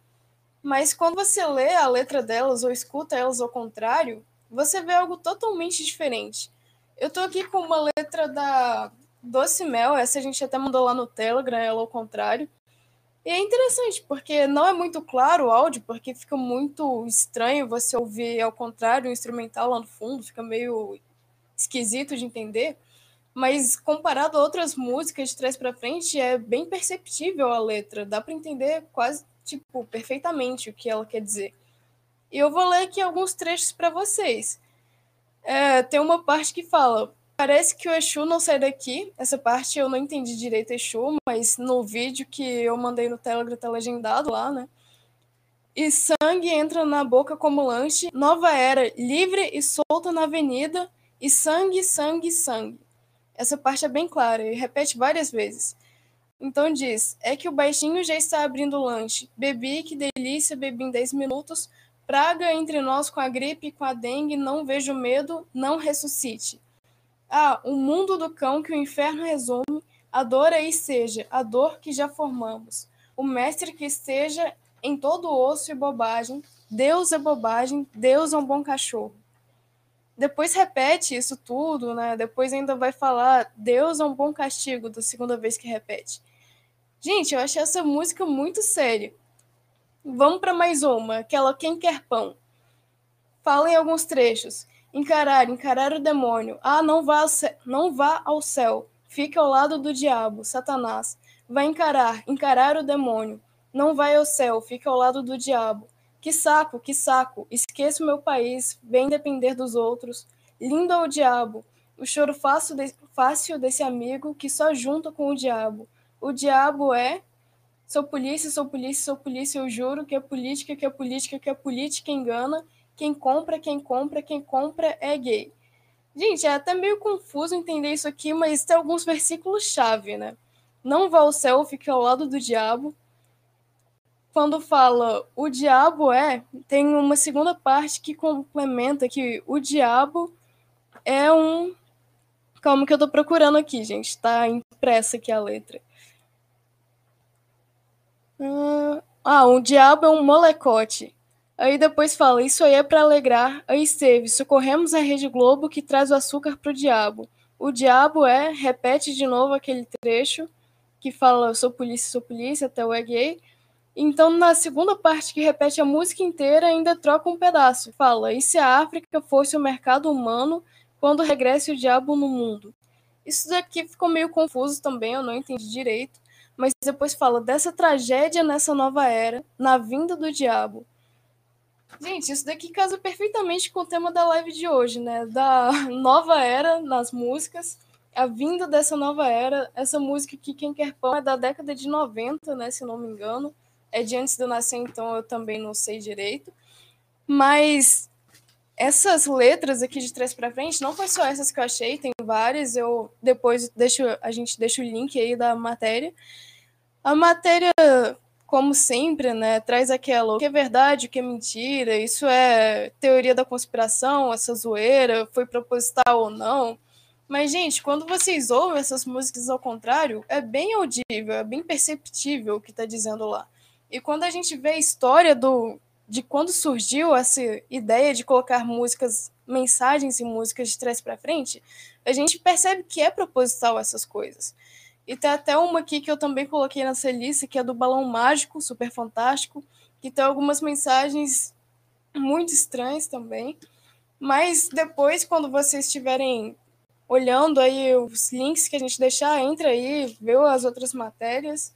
Mas quando você lê a letra delas ou escuta elas ao contrário, você vê algo totalmente diferente. Eu tô aqui com uma letra da Doce Mel, essa a gente até mandou lá no Telegram, ela ao contrário. E é interessante, porque não é muito claro o áudio, porque fica muito estranho você ouvir ao contrário o instrumental lá no fundo, fica meio esquisito de entender. Mas comparado a outras músicas de trás para frente, é bem perceptível a letra, dá para entender quase tipo perfeitamente o que ela quer dizer. E eu vou ler aqui alguns trechos para vocês. É, tem uma parte que fala: Parece que o Exu não sai daqui. Essa parte eu não entendi direito Exu, mas no vídeo que eu mandei no Telegram tá legendado lá, né? E sangue entra na boca como lanche. Nova era, livre e solta na avenida. E sangue, sangue, sangue. Essa parte é bem clara e repete várias vezes. Então diz: É que o baixinho já está abrindo o lanche. Bebi, que delícia, bebi em 10 minutos. Praga entre nós com a gripe e com a dengue, não vejo medo, não ressuscite. Ah, o mundo do cão que o inferno resume, a dor aí seja, a dor que já formamos. O mestre que esteja em todo osso e bobagem, Deus é bobagem, Deus é um bom cachorro. Depois repete isso tudo, né? Depois ainda vai falar Deus é um bom castigo, da segunda vez que repete. Gente, eu achei essa música muito séria. Vamos para mais uma, aquela Quem Quer Pão. Fala em alguns trechos. Encarar, encarar o demônio. Ah, não vá, ao céu, não vá ao céu. Fique ao lado do diabo, Satanás. Vai encarar, encarar o demônio. Não vai ao céu, fique ao lado do diabo. Que saco, que saco. Esqueça o meu país, vem depender dos outros. Lindo é o diabo. O choro fácil, de, fácil desse amigo que só junta com o diabo. O diabo é Sou polícia, sou polícia, sou polícia, eu juro que é política, que é política, que é política engana. Quem compra, quem compra, quem compra é gay. Gente, é até meio confuso entender isso aqui, mas tem alguns versículos-chave, né? Não vá ao céu, fique ao lado do diabo. Quando fala o diabo é, tem uma segunda parte que complementa que o diabo é um. Calma que eu tô procurando aqui, gente. Tá impressa aqui a letra. Ah, o diabo é um molecote. Aí depois fala, isso aí é para alegrar. Aí esteve, socorremos a Rede Globo que traz o açúcar pro diabo. O diabo é, repete de novo aquele trecho que fala, sou polícia, sou polícia, até o é gay. Então, na segunda parte que repete a música inteira, ainda troca um pedaço. Fala, e se a África fosse o mercado humano quando regresse o diabo no mundo? Isso daqui ficou meio confuso também, eu não entendi direito mas depois fala dessa tragédia nessa nova era, na vinda do diabo. Gente, isso daqui casa perfeitamente com o tema da live de hoje, né? Da (laughs) nova era nas músicas, a vinda dessa nova era. Essa música aqui, Quem Quer Pão, é da década de 90, né? Se não me engano. É de antes de eu nascer, então eu também não sei direito. Mas essas letras aqui de trás para frente, não foi só essas que eu achei, tem várias. Eu depois deixo, a gente deixa o link aí da matéria. A matéria, como sempre, né, traz aquela o que é verdade, o que é mentira, isso é teoria da conspiração, essa zoeira, foi proposital ou não. Mas, gente, quando vocês ouvem essas músicas ao contrário, é bem audível, é bem perceptível o que está dizendo lá. E quando a gente vê a história do, de quando surgiu essa ideia de colocar músicas, mensagens e músicas de trás para frente, a gente percebe que é proposital essas coisas. E tem até uma aqui que eu também coloquei nessa lista, que é do Balão Mágico, super fantástico, que tem algumas mensagens muito estranhas também. Mas depois, quando vocês estiverem olhando aí os links que a gente deixar, entra aí, vê as outras matérias.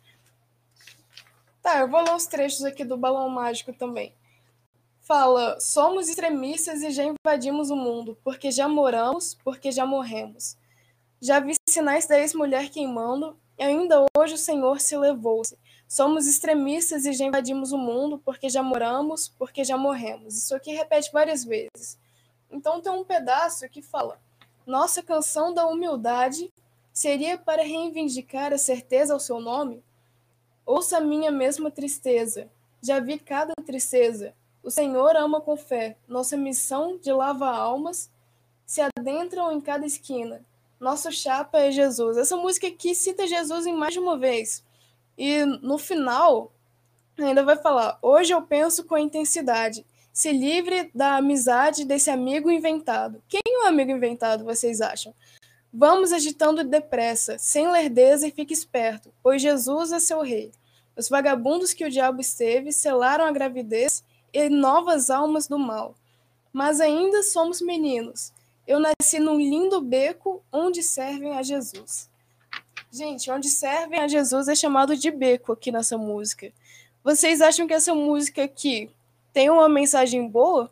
Tá, eu vou ler uns trechos aqui do Balão Mágico também. Fala: somos extremistas e já invadimos o mundo, porque já moramos, porque já morremos. Já vi sinais da ex-mulher queimando, e ainda hoje o Senhor se levou-se. Somos extremistas e já invadimos o mundo, porque já moramos, porque já morremos. Isso aqui repete várias vezes. Então tem um pedaço que fala: Nossa canção da humildade seria para reivindicar a certeza ao seu nome? Ouça a minha mesma tristeza. Já vi cada tristeza. O Senhor ama com fé. Nossa missão de lava-almas se adentram em cada esquina. Nosso chapa é Jesus. Essa música aqui cita Jesus em mais de uma vez. E no final, ainda vai falar: Hoje eu penso com intensidade. Se livre da amizade desse amigo inventado. Quem é o amigo inventado, vocês acham? Vamos agitando depressa, sem lerdeza e fique esperto, pois Jesus é seu rei. Os vagabundos que o diabo esteve selaram a gravidez e novas almas do mal. Mas ainda somos meninos. Eu nasci num lindo beco onde servem a Jesus. Gente, onde servem a Jesus é chamado de beco aqui nessa música. Vocês acham que essa música aqui tem uma mensagem boa?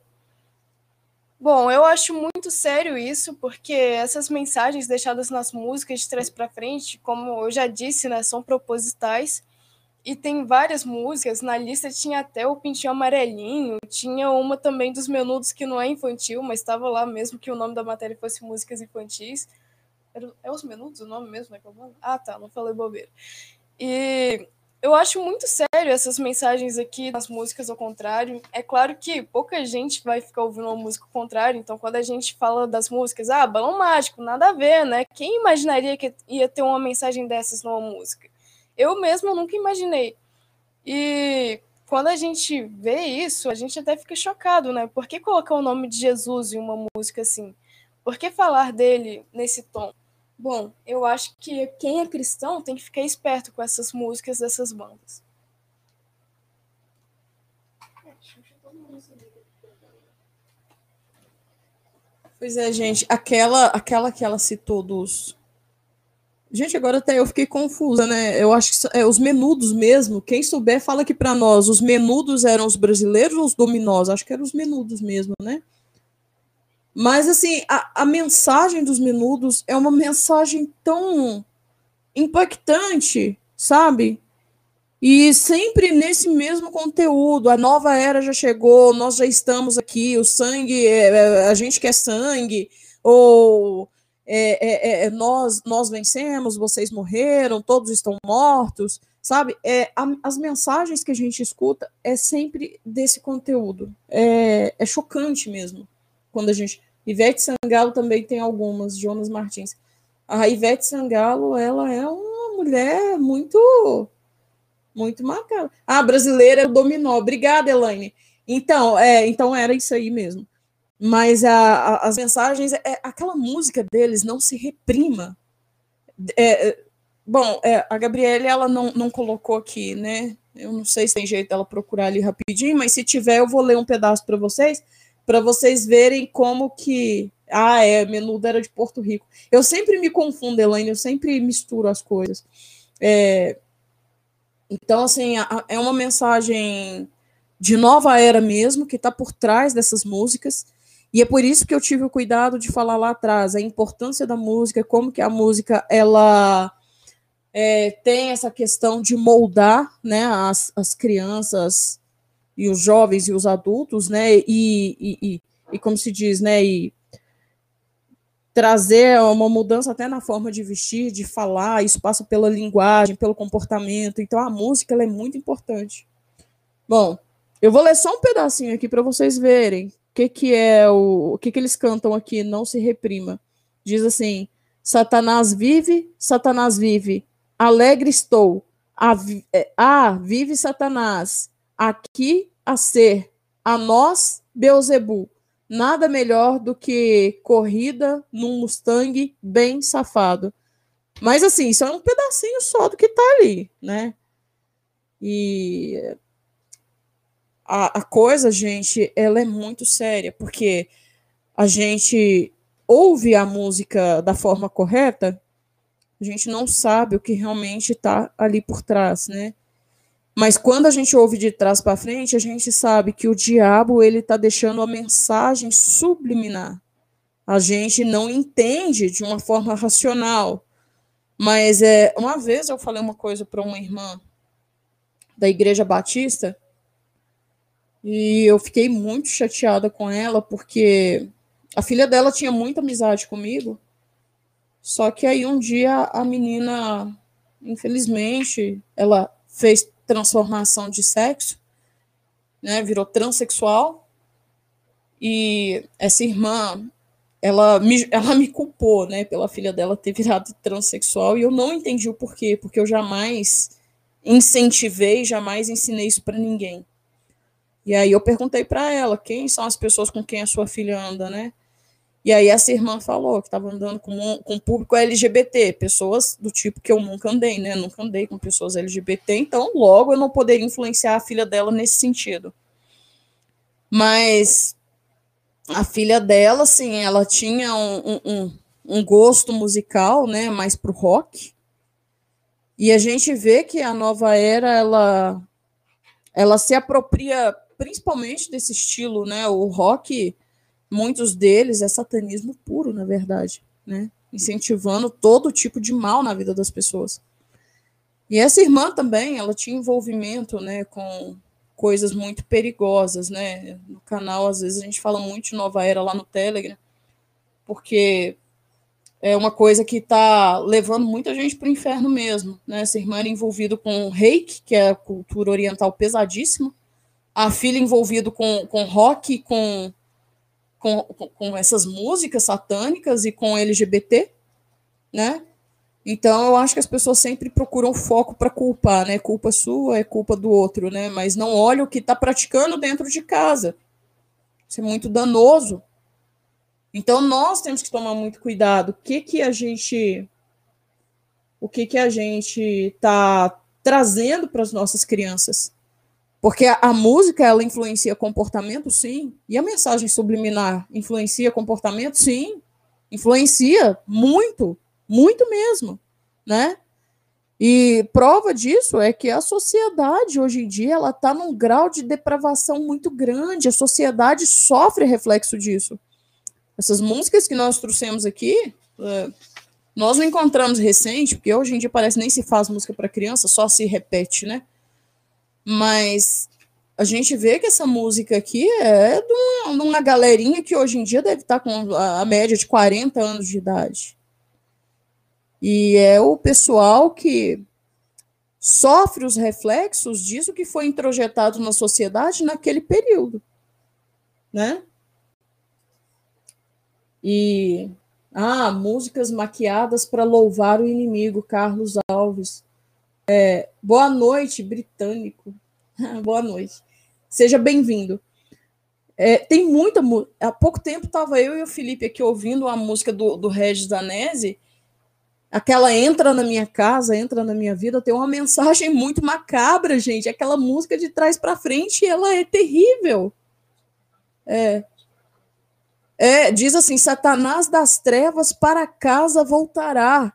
Bom, eu acho muito sério isso, porque essas mensagens deixadas nas músicas de trás para frente, como eu já disse, né, são propositais. E tem várias músicas, na lista tinha até o Pintinho Amarelinho, tinha uma também dos Menudos que não é infantil, mas estava lá mesmo que o nome da matéria fosse Músicas Infantis. É os Menudos o nome mesmo, né? Ah, tá, não falei bobeira. E eu acho muito sério essas mensagens aqui nas músicas ao contrário. É claro que pouca gente vai ficar ouvindo uma música ao contrário, então quando a gente fala das músicas, ah, balão mágico, nada a ver, né? Quem imaginaria que ia ter uma mensagem dessas numa música? Eu mesmo nunca imaginei. E quando a gente vê isso, a gente até fica chocado, né? Por que colocar o nome de Jesus em uma música assim? Por que falar dele nesse tom? Bom, eu acho que quem é cristão tem que ficar esperto com essas músicas dessas bandas. Pois é, gente, aquela aquela que ela citou dos Gente, agora até eu fiquei confusa, né? Eu acho que é, os menudos mesmo. Quem souber, fala aqui para nós. Os menudos eram os brasileiros ou os dominós? Acho que eram os menudos mesmo, né? Mas, assim, a, a mensagem dos menudos é uma mensagem tão impactante, sabe? E sempre nesse mesmo conteúdo. A nova era já chegou, nós já estamos aqui, o sangue, é, é a gente quer sangue, ou é, é, nós, nós vencemos, vocês morreram, todos estão mortos, sabe? É, a, as mensagens que a gente escuta é sempre desse conteúdo. É, é chocante mesmo. Quando a gente. Ivete Sangalo também tem algumas, Jonas Martins. A Ivete Sangalo, ela é uma mulher muito. Muito marcada. Ah, brasileira dominó. Obrigada, Elaine. Então, é, então era isso aí mesmo mas a, a, as mensagens, é, aquela música deles, não se reprima. É, é, bom, é, a Gabriele ela não, não colocou aqui, né? Eu não sei se tem jeito dela procurar ali rapidinho, mas se tiver, eu vou ler um pedaço para vocês, para vocês verem como que. Ah, é, Menudo era de Porto Rico. Eu sempre me confundo, Elaine, eu sempre misturo as coisas. É, então, assim, é uma mensagem de nova era mesmo, que está por trás dessas músicas. E é por isso que eu tive o cuidado de falar lá atrás a importância da música, como que a música ela é, tem essa questão de moldar, né, as, as crianças e os jovens e os adultos, né, e, e, e, e como se diz, né, e trazer uma mudança até na forma de vestir, de falar, isso passa pela linguagem, pelo comportamento. Então a música é muito importante. Bom, eu vou ler só um pedacinho aqui para vocês verem que, que é o, o que, que eles cantam aqui? Não se reprima. Diz assim: Satanás vive, Satanás vive, alegre estou. Ah, vive Satanás, aqui a ser, a nós, Beuzebu. Nada melhor do que corrida num Mustang bem safado. Mas assim, isso é um pedacinho só do que tá ali, né? E a, a coisa, gente, ela é muito séria, porque a gente ouve a música da forma correta, a gente não sabe o que realmente está ali por trás, né? Mas quando a gente ouve de trás para frente, a gente sabe que o diabo ele está deixando a mensagem subliminar. A gente não entende de uma forma racional. Mas é, uma vez eu falei uma coisa para uma irmã da Igreja Batista e eu fiquei muito chateada com ela porque a filha dela tinha muita amizade comigo. Só que aí um dia a menina, infelizmente, ela fez transformação de sexo, né, virou transexual. E essa irmã, ela me, ela me culpou, né, pela filha dela ter virado transexual e eu não entendi o porquê, porque eu jamais incentivei, jamais ensinei isso para ninguém. E aí eu perguntei para ela quem são as pessoas com quem a sua filha anda, né? E aí essa irmã falou que estava andando com, um, com público LGBT, pessoas do tipo que eu nunca andei, né? Nunca andei com pessoas LGBT, então logo eu não poderia influenciar a filha dela nesse sentido. Mas a filha dela, assim, ela tinha um, um, um gosto musical, né? Mais pro rock. E a gente vê que a nova era, ela, ela se apropria principalmente desse estilo, né? O rock muitos deles é satanismo puro, na verdade, né? Incentivando todo tipo de mal na vida das pessoas. E essa irmã também, ela tinha envolvimento, né, com coisas muito perigosas, né? No canal, às vezes, a gente fala muito de Nova Era lá no Telegram, porque é uma coisa que está levando muita gente para o inferno mesmo, né? Essa irmã era envolvida com reiki, que é a cultura oriental pesadíssima, a filha envolvida com, com rock, com com, com, essas músicas satânicas e com LGBT, né? Então eu acho que as pessoas sempre procuram foco para culpar, né? Culpa sua é culpa do outro, né? Mas não olha o que está praticando dentro de casa. Isso é muito danoso. Então nós temos que tomar muito cuidado. O que que a gente o que que a gente está trazendo para as nossas crianças? Porque a, a, música, ela influencia comportamento, sim. E a mensagem subliminar influencia comportamento, sim. Influencia muito, muito mesmo, né? E prova disso é que a sociedade hoje em dia ela está num grau de depravação muito grande. A sociedade sofre reflexo disso. Essas músicas que nós trouxemos aqui, é, nós não encontramos recente, porque hoje em dia parece nem se faz música para criança, só se repete, né? Mas a gente vê que essa música aqui é de uma, de uma galerinha que hoje em dia deve estar com a, a média de 40 anos de idade. E é o pessoal que sofre os reflexos disso que foi introjetado na sociedade naquele período, né? E ah, músicas maquiadas para louvar o inimigo, Carlos Alves. É, boa noite, britânico. (laughs) boa noite. Seja bem-vindo. É, tem muita Há pouco tempo estava eu e o Felipe aqui ouvindo a música do, do Regis Danese. Aquela entra na minha casa, entra na minha vida, tem uma (laughs) mensagem muito macabra, gente. Aquela música de trás para frente, ela é terrível. É, é, diz assim: Satanás das trevas para casa voltará.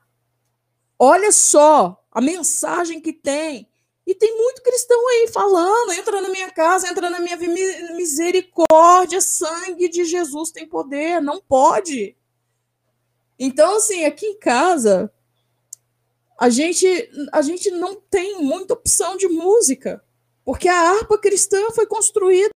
Olha só, a mensagem que tem. E tem muito cristão aí falando: entra na minha casa, entra na minha misericórdia, sangue de Jesus tem poder. Não pode. Então, assim, aqui em casa, a gente, a gente não tem muita opção de música, porque a harpa cristã foi construída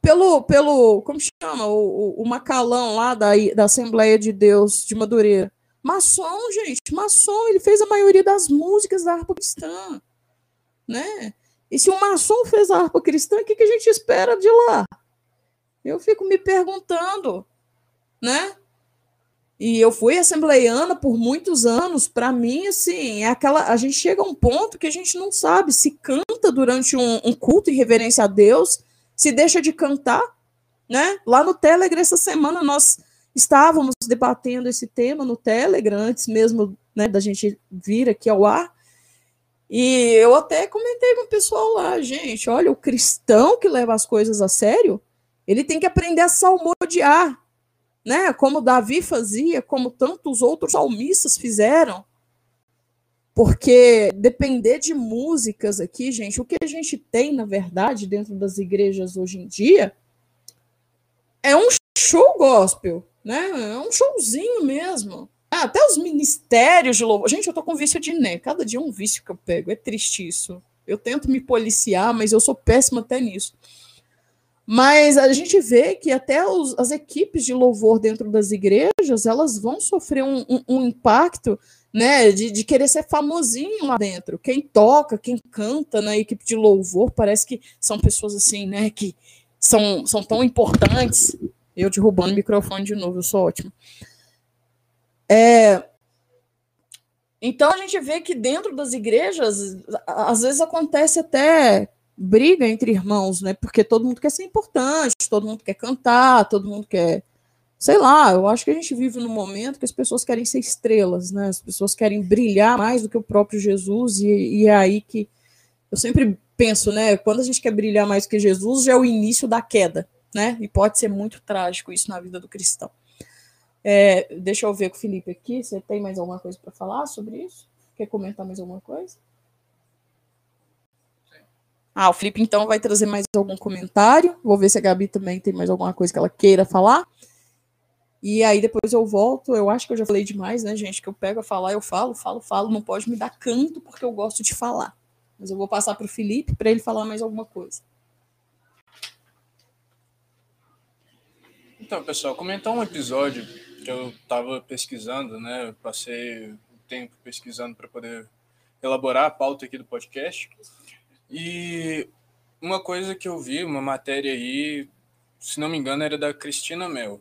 pelo, pelo como chama, o, o Macalão lá da, da Assembleia de Deus de Madureira. Maçom, gente, maçom, ele fez a maioria das músicas da harpa cristã, né? E se o maçom fez a harpa cristã, o que, que a gente espera de lá? Eu fico me perguntando, né? E eu fui assembleiana por muitos anos. Para mim, assim, é aquela. A gente chega a um ponto que a gente não sabe se canta durante um, um culto em reverência a Deus, se deixa de cantar, né? Lá no Telegram essa semana nós Estávamos debatendo esse tema no Telegram, antes mesmo né, da gente vir aqui ao ar. E eu até comentei com o pessoal lá, gente, olha, o cristão que leva as coisas a sério, ele tem que aprender a salmodiar. né? Como Davi fazia, como tantos outros salmistas fizeram. Porque depender de músicas aqui, gente, o que a gente tem, na verdade, dentro das igrejas hoje em dia é um show gospel, né? É um showzinho mesmo. Ah, até os ministérios de louvor. Gente, eu tô com vício de né. Cada dia é um vício que eu pego. É triste isso. Eu tento me policiar, mas eu sou péssima até nisso. Mas a gente vê que até os, as equipes de louvor dentro das igrejas, elas vão sofrer um, um, um impacto né, de, de, querer ser famosinho lá dentro. Quem toca, quem canta na equipe de louvor, parece que são pessoas assim, né, que são, são tão importantes. Eu derrubando o microfone de novo, eu sou ótimo. É, então a gente vê que dentro das igrejas, às vezes acontece até briga entre irmãos, né? Porque todo mundo quer ser importante, todo mundo quer cantar, todo mundo quer. Sei lá, eu acho que a gente vive num momento que as pessoas querem ser estrelas, né? As pessoas querem brilhar mais do que o próprio Jesus, e, e é aí que eu sempre penso, né? Quando a gente quer brilhar mais do que Jesus, já é o início da queda, né? E pode ser muito trágico isso na vida do cristão. É, deixa eu ver com o Felipe aqui. Você tem mais alguma coisa para falar sobre isso? Quer comentar mais alguma coisa? Ah, o Felipe então vai trazer mais algum comentário. Vou ver se a Gabi também tem mais alguma coisa que ela queira falar. E aí depois eu volto. Eu acho que eu já falei demais, né, gente? Que eu pego a falar, eu falo, falo, falo. Não pode me dar canto porque eu gosto de falar. Mas eu vou passar para o Felipe para ele falar mais alguma coisa. Então, pessoal, comentar um episódio que eu estava pesquisando, né? Eu passei o tempo pesquisando para poder elaborar a pauta aqui do podcast. E uma coisa que eu vi, uma matéria aí, se não me engano, era da Cristina Mel.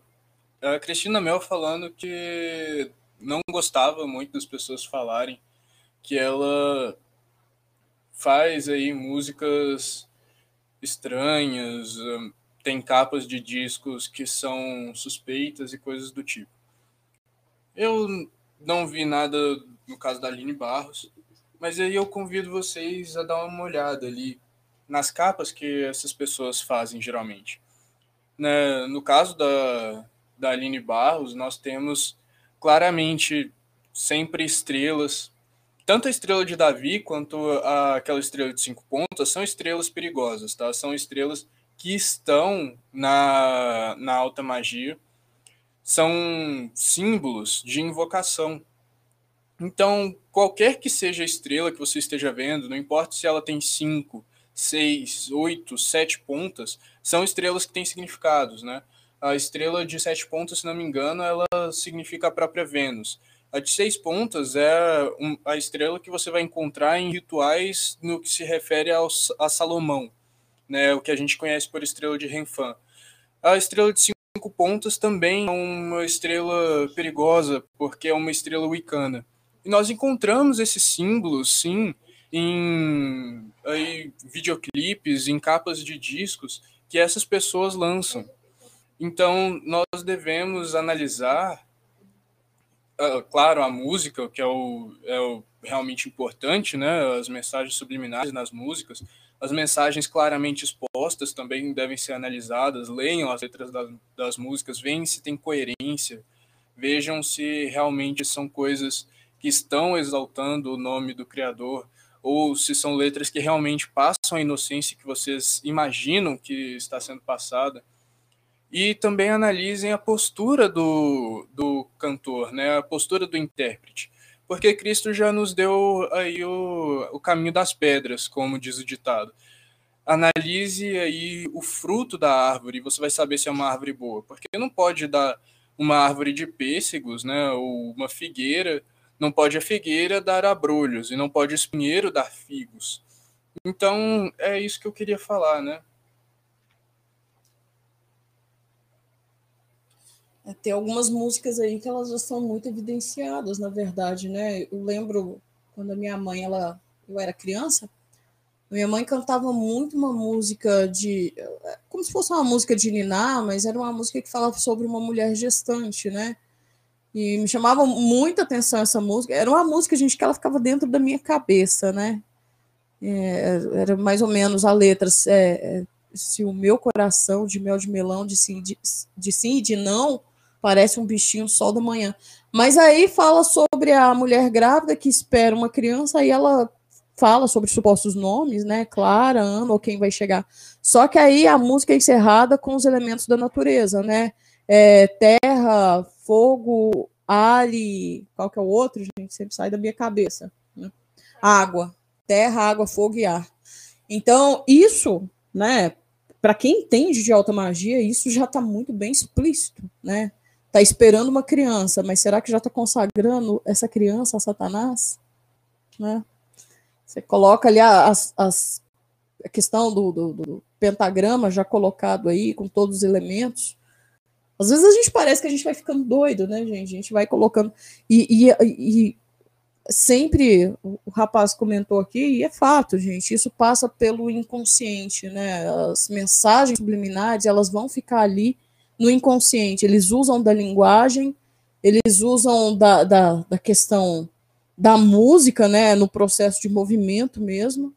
A Cristina Mel falando que não gostava muito das pessoas falarem que ela faz aí músicas estranhas, tem capas de discos que são suspeitas e coisas do tipo. Eu não vi nada no caso da Aline Barros, mas aí eu convido vocês a dar uma olhada ali nas capas que essas pessoas fazem geralmente. Né, no caso da, da Aline Barros, nós temos claramente sempre estrelas. Tanto a estrela de Davi quanto aquela estrela de cinco pontas são estrelas perigosas, tá? São estrelas que estão na, na alta magia são símbolos de invocação. Então, qualquer que seja a estrela que você esteja vendo, não importa se ela tem cinco, seis, oito, sete pontas, são estrelas que têm significados, né? A estrela de sete pontas, se não me engano, ela significa a própria Vênus. A de seis pontas é a estrela que você vai encontrar em rituais no que se refere ao, a Salomão, né? O que a gente conhece por estrela de Renfan. A estrela de cinco pontas também é uma estrela perigosa, porque é uma estrela wicana. E nós encontramos esses símbolos, sim, em aí, videoclipes, em capas de discos que essas pessoas lançam. Então, nós devemos analisar, uh, claro, a música, que é o, é o realmente importante, né? as mensagens subliminares nas músicas, as mensagens claramente expostas também devem ser analisadas. Leiam as letras das, das músicas, vejam se tem coerência, vejam se realmente são coisas que estão exaltando o nome do Criador ou se são letras que realmente passam a inocência que vocês imaginam que está sendo passada. E também analisem a postura do, do cantor, né? a postura do intérprete porque Cristo já nos deu aí o, o caminho das pedras, como diz o ditado. Analise aí o fruto da árvore você vai saber se é uma árvore boa, porque não pode dar uma árvore de pêssegos, né, ou uma figueira, não pode a figueira dar abrolhos e não pode o espinheiro dar figos. Então, é isso que eu queria falar, né? Tem algumas músicas aí que elas já são muito evidenciadas, na verdade, né? Eu lembro quando a minha mãe, ela, eu era criança, minha mãe cantava muito uma música de, como se fosse uma música de Niná, mas era uma música que falava sobre uma mulher gestante, né? E me chamava muita atenção essa música. Era uma música, gente, que ela ficava dentro da minha cabeça, né? É, era mais ou menos a letra. É, é se o meu coração de mel de melão, de sim, de, de sim e de não, Parece um bichinho sol da manhã. Mas aí fala sobre a mulher grávida que espera uma criança, aí ela fala sobre supostos nomes, né? Clara, Ana ou quem vai chegar. Só que aí a música é encerrada com os elementos da natureza, né? É, terra, fogo, ali, qual que é o outro, gente? Sempre sai da minha cabeça. Né? Água, terra, água, fogo e ar. Então, isso, né? Para quem entende de alta magia, isso já está muito bem explícito, né? Está esperando uma criança, mas será que já está consagrando essa criança a Satanás? Né? Você coloca ali as, as, a questão do, do, do, pentagrama já colocado aí, com todos os elementos. Às vezes a gente parece que a gente vai ficando doido, né, gente? A gente vai colocando. E, e, e sempre o rapaz comentou aqui, e é fato, gente, isso passa pelo inconsciente, né? As mensagens subliminares, elas vão ficar ali no inconsciente. Eles usam da linguagem, eles usam da, da, da questão da música, né, no processo de movimento mesmo.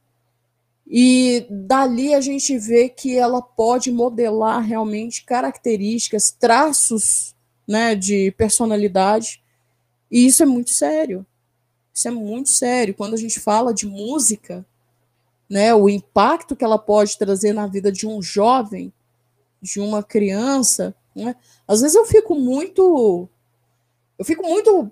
E dali a gente vê que ela pode modelar realmente características, traços né, de personalidade. E isso é muito sério. Isso é muito sério. Quando a gente fala de música, né, o impacto que ela pode trazer na vida de um jovem, de uma criança, né? Às vezes eu fico muito. Eu fico muito.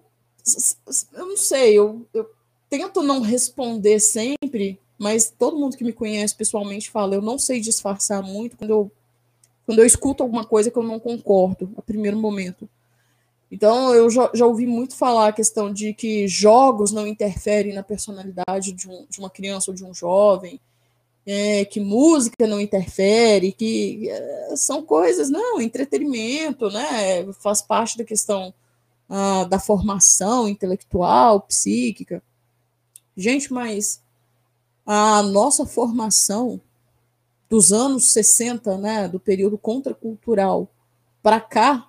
Eu não sei, eu, eu tento não responder sempre, mas todo mundo que me conhece pessoalmente fala, eu não sei disfarçar muito quando eu, quando eu escuto alguma coisa que eu não concordo, a primeiro momento. Então, eu já, já, ouvi muito falar a questão de que jogos não interferem na personalidade de, um, de uma criança ou de um jovem, é, que música não interfere, que é, são coisas, não, entretenimento, né? Faz parte da questão ah, da formação intelectual, psíquica. Gente, mas a nossa formação dos anos 60, né, do período contracultural para cá,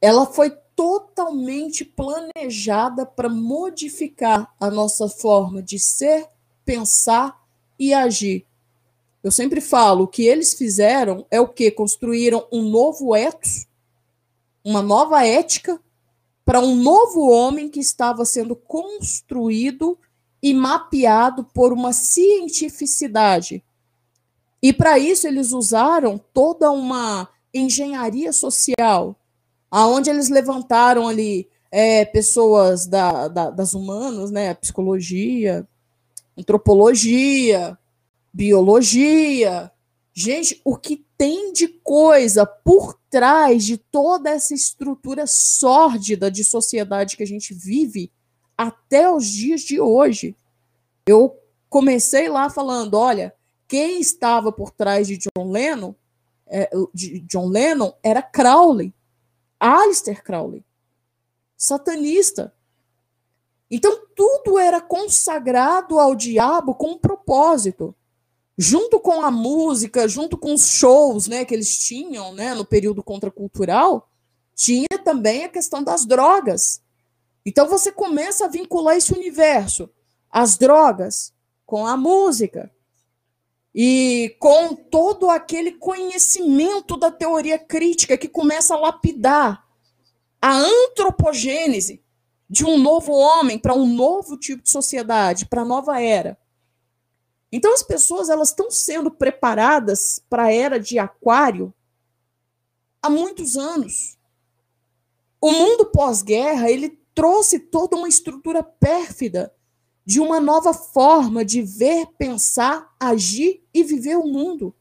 ela foi totalmente planejada para modificar a nossa forma de ser, pensar e agir. Eu sempre falo, o que eles fizeram é o que? Construíram um novo ethos, uma nova ética para um novo homem que estava sendo construído e mapeado por uma cientificidade. E para isso eles usaram toda uma engenharia social, aonde eles levantaram ali é, pessoas da, da, das humanas, né, psicologia, antropologia, biologia. Gente, o que tem de coisa por trás de toda essa estrutura sórdida de sociedade que a gente vive até os dias de hoje. Eu comecei lá falando, olha, quem estava por trás de John Lennon, é, de John Lennon era Crowley, Alistair Crowley, satanista. Então tudo era consagrado ao diabo com um propósito. Junto com a música, junto com os shows né, que eles tinham né, no período contracultural, tinha também a questão das drogas. Então você começa a vincular esse universo, as drogas, com a música. E com todo aquele conhecimento da teoria crítica que começa a lapidar a antropogênese de um novo homem para um novo tipo de sociedade, para a nova era. Então as pessoas elas estão sendo preparadas para a era de aquário há muitos anos. O mundo pós-guerra, ele trouxe toda uma estrutura pérfida de uma nova forma de ver, pensar, agir e viver o mundo.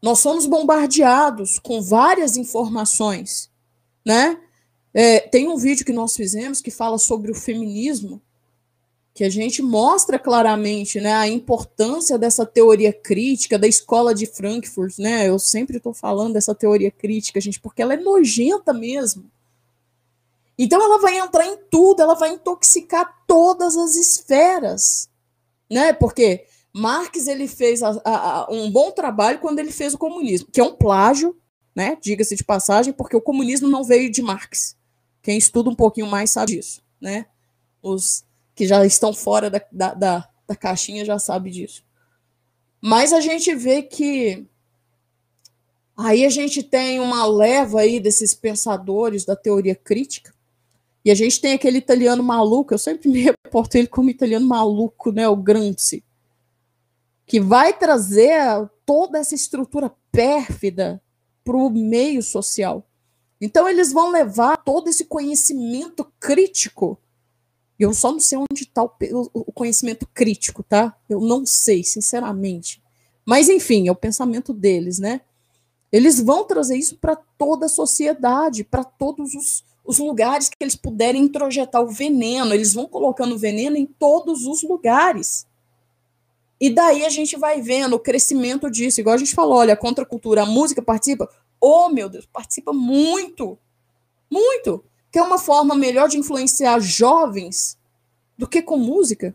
Nós somos bombardeados com várias informações, né? É, tem um vídeo que nós fizemos que fala sobre o feminismo, que a gente mostra claramente né, a importância dessa teoria crítica da escola de Frankfurt. Né? Eu sempre estou falando dessa teoria crítica, gente, porque ela é nojenta mesmo. Então ela vai entrar em tudo, ela vai intoxicar todas as esferas, né? Porque Marx ele fez a, a, a, um bom trabalho quando ele fez o comunismo, que é um plágio, né? Diga-se de passagem, porque o comunismo não veio de Marx. Quem estuda um pouquinho mais sabe disso, né? Os que já estão fora da, da, da, da caixinha já sabe disso. Mas a gente vê que Aí a gente tem uma leva aí desses pensadores da teoria crítica, e a gente tem aquele italiano maluco, eu sempre me (laughs) reporto ele como italiano maluco, né, o Gramsci, que vai trazer toda essa estrutura pérfida para o meio social. Então eles vão levar todo esse conhecimento crítico. Eu só não sei onde está o, o conhecimento crítico, tá? Eu não sei, sinceramente. Mas enfim, é o pensamento deles, né? Eles vão trazer isso para toda a sociedade, para todos os, os lugares que eles puderem introjetar o veneno. Eles vão colocando veneno em todos os lugares. E daí a gente vai vendo o crescimento disso. Igual a gente falou, olha, a contracultura, a música participa. Oh, meu Deus, participa muito. Muito. Que é uma forma melhor de influenciar jovens do que com música.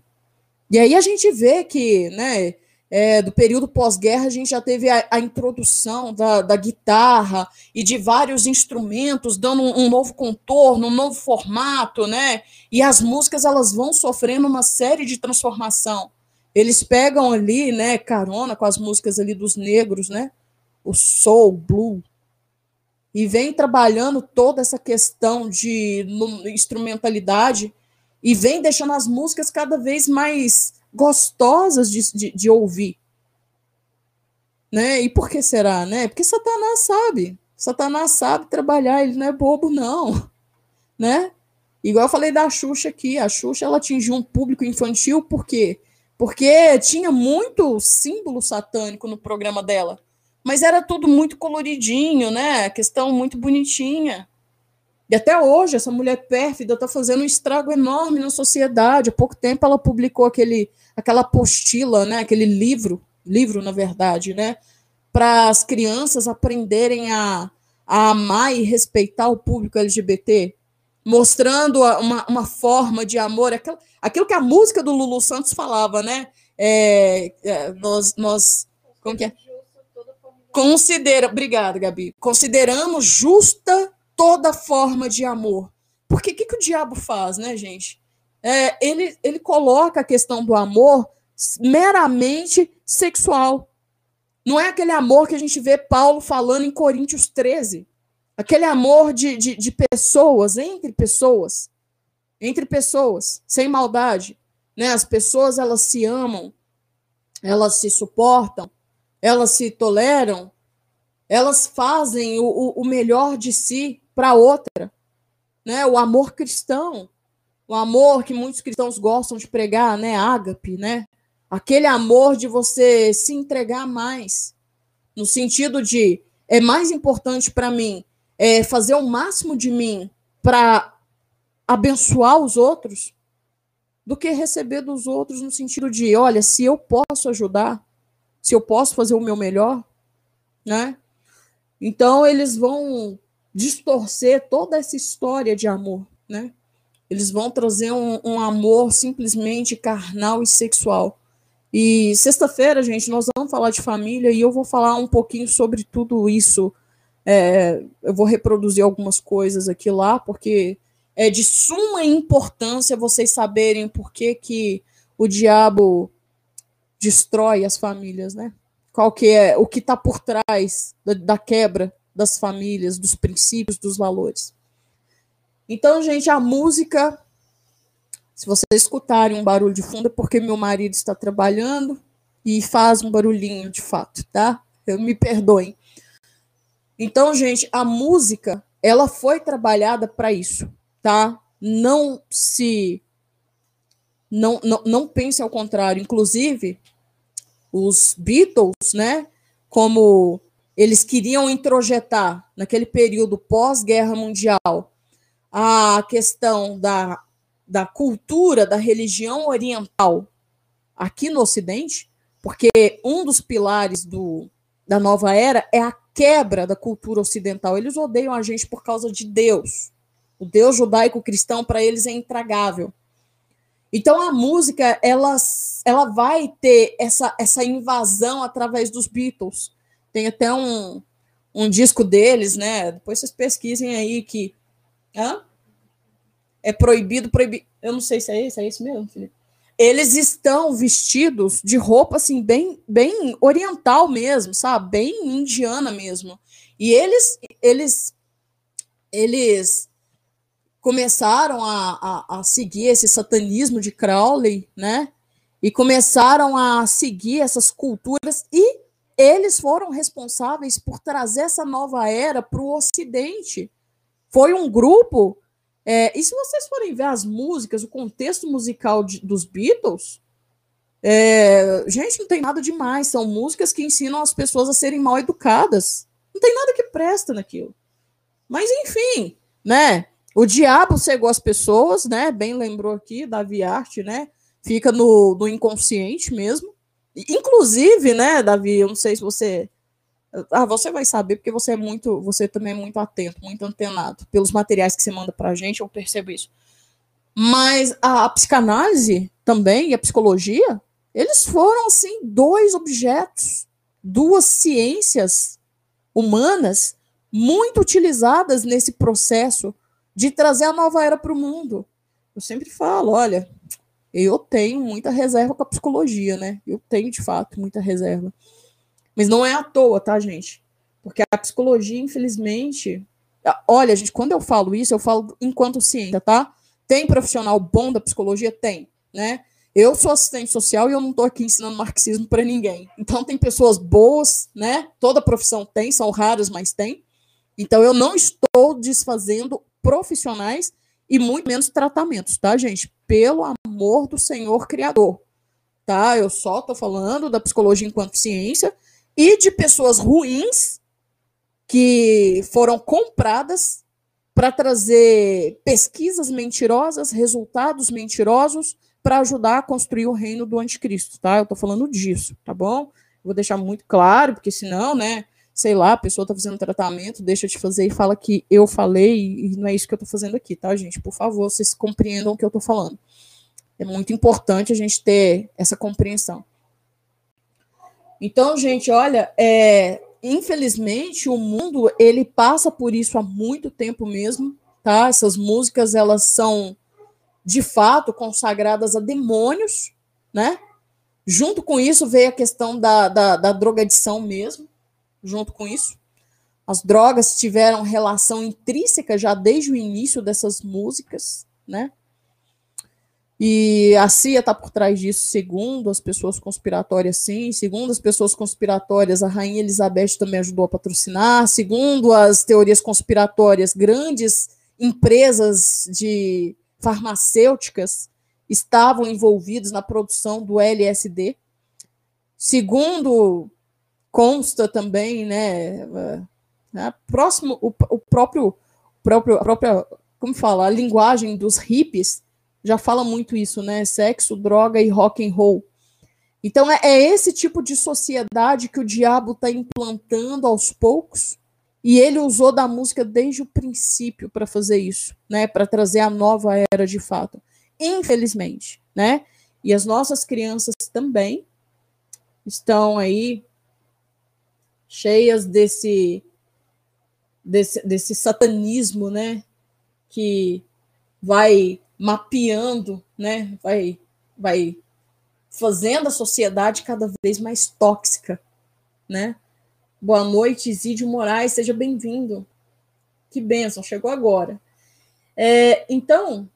E aí a gente vê que, né, é, do período pós-guerra, a gente já teve a, a introdução da, da, guitarra e de vários instrumentos, dando um, um, novo contorno, um novo formato, né? E as músicas elas vão sofrendo uma série de transformação. Eles pegam ali, né, carona com as músicas ali dos negros, né? O soul, blue, e vem trabalhando toda essa questão de instrumentalidade e vem deixando as músicas cada vez mais gostosas de, de, de ouvir. Né? E por que será? Né? Porque Satanás sabe. Satanás sabe trabalhar, ele não é bobo, não. (laughs) Né? Igual eu falei da Xuxa aqui, a Xuxa ela atingiu um público infantil por quê? Porque tinha muito símbolo satânico no programa dela. Mas era tudo muito coloridinho, né? Questão muito bonitinha. E até hoje, essa mulher pérfida está fazendo um estrago enorme na sociedade. Há pouco tempo ela publicou aquele, aquela apostila, né? aquele livro, livro, na verdade, né? para as crianças aprenderem a, a amar e respeitar o público LGBT, mostrando uma, uma forma de amor, aquilo, aquilo que a música do Lulu Santos falava, né? É, é, nós, nós, como que é? Considera, obrigada, Gabi. Consideramos justa toda forma de amor. Porque o que, que o diabo faz, né, gente? É, ele, ele coloca a questão do amor meramente sexual. Não é aquele amor que a gente vê Paulo falando em Coríntios 13. Aquele amor de, de, de pessoas, entre pessoas. Entre pessoas, sem maldade. Né? As pessoas, elas se amam, elas se suportam, elas se toleram, elas fazem o, o melhor de si para outra. Né? O amor cristão, o amor que muitos cristãos gostam de pregar, né? Ágape, né? Aquele amor de você se entregar mais, no sentido de é mais importante para mim é fazer o máximo de mim para abençoar os outros do que receber dos outros no sentido de, olha, se eu posso ajudar, se eu posso fazer o meu melhor, né? Então eles vão distorcer toda essa história de amor, né? Eles vão trazer um, um amor simplesmente carnal e sexual. E sexta-feira, gente, nós vamos falar de família e eu vou falar um pouquinho sobre tudo isso. É, eu vou reproduzir algumas coisas aqui lá, porque é de suma importância vocês saberem por que, que o diabo destrói as famílias, né? Qual que é o que está por trás da, da quebra das famílias, dos princípios, dos valores. Então, gente, a música, se vocês escutarem um barulho de fundo, é porque meu marido está trabalhando e faz um barulhinho de fato, tá? Eu me perdoem. Então, gente, a música, ela foi trabalhada para isso, tá? Não se não, não, não pense ao contrário. Inclusive, os Beatles, né? Como eles queriam introjetar, naquele período pós-guerra mundial, a questão da, da cultura, da religião oriental aqui no Ocidente, porque um dos pilares do, da nova era é a quebra da cultura ocidental. Eles odeiam a gente por causa de Deus. O Deus judaico-cristão, para eles, é intragável. Então a música ela, ela vai ter essa, essa invasão através dos Beatles. Tem até um, um disco deles, né? Depois vocês pesquisem aí que. Hã? É proibido, proibido. Eu não sei se é isso, é isso mesmo, Felipe. Eles estão vestidos de roupa assim, bem, bem oriental mesmo, sabe? Bem indiana mesmo. E eles, eles, eles começaram a, a, a seguir esse satanismo de Crowley, né? E começaram a seguir essas culturas e eles foram responsáveis por trazer essa nova era para o Ocidente. Foi um grupo. É, e se vocês forem ver as músicas, o contexto musical de, dos Beatles, é, gente, não tem nada demais. São músicas que ensinam as pessoas a serem mal educadas. Não tem nada que presta naquilo. Mas, enfim, né? O diabo cegou as pessoas, né? Bem lembrou aqui da Arte, né? Fica no, no inconsciente mesmo. Inclusive, né, Davi, eu não sei se você. Ah, você vai saber, porque você é muito. Você também é muito atento, muito antenado. Pelos materiais que você manda pra gente, eu percebo isso. Mas a, a psicanálise também, e a psicologia, eles foram, assim, dois objetos, duas ciências humanas muito utilizadas nesse processo de trazer a nova era para o mundo. Eu sempre falo, olha, eu tenho muita reserva com a psicologia, né? Eu tenho, de fato, muita reserva. Mas não é à toa, tá, gente? Porque a psicologia, infelizmente. Olha, gente, quando eu falo isso, eu falo enquanto ciência, tá? Tem profissional bom da psicologia? Tem, né? Eu sou assistente social e eu não estou aqui ensinando marxismo para ninguém. Então, tem pessoas boas, né? Toda profissão tem, são raras, mas tem. Então, eu não estou desfazendo profissionais e muito menos tratamentos, tá, gente? Pelo amor do Senhor Criador, tá? Eu só tô falando da psicologia enquanto ciência e de pessoas ruins que foram compradas para trazer pesquisas mentirosas, resultados mentirosos para ajudar a construir o reino do anticristo, tá? Eu tô falando disso, tá bom? Vou deixar muito claro, porque senão, né, sei lá, a pessoa está fazendo tratamento, deixa de fazer e fala que eu falei e não é isso que eu estou fazendo aqui, tá, gente? Por favor, vocês compreendam o que eu estou falando. É muito importante a gente ter essa compreensão. Então, gente, olha, é, infelizmente o mundo ele passa por isso há muito tempo mesmo, tá? Essas músicas elas são de fato consagradas a demônios, né? Junto com isso veio a questão da, da, da drogadição mesmo, junto com isso. As drogas tiveram relação intrínseca já desde o início dessas músicas, né? E a CIA está por trás disso, segundo as pessoas conspiratórias, sim. Segundo as pessoas conspiratórias, a Rainha Elizabeth também ajudou a patrocinar. Segundo as teorias conspiratórias, grandes empresas de farmacêuticas estavam envolvidos na produção do LSD. Segundo consta também, né, né próximo, o, o próprio, próprio, a própria, como fala, a linguagem dos hippies já fala muito isso, né, sexo, droga e rock and roll. Então é, é esse tipo de sociedade que o diabo está implantando aos poucos, e ele usou da música desde o princípio para fazer isso, né, para trazer a nova era de fato. Infelizmente, né? E as nossas crianças também estão aí cheias desse, desse, desse satanismo, né? Que vai mapeando, né? Vai, vai fazendo a sociedade cada vez mais tóxica, né? Boa noite, Isídio Moraes, seja bem-vindo. Que bênção, chegou agora. É, então,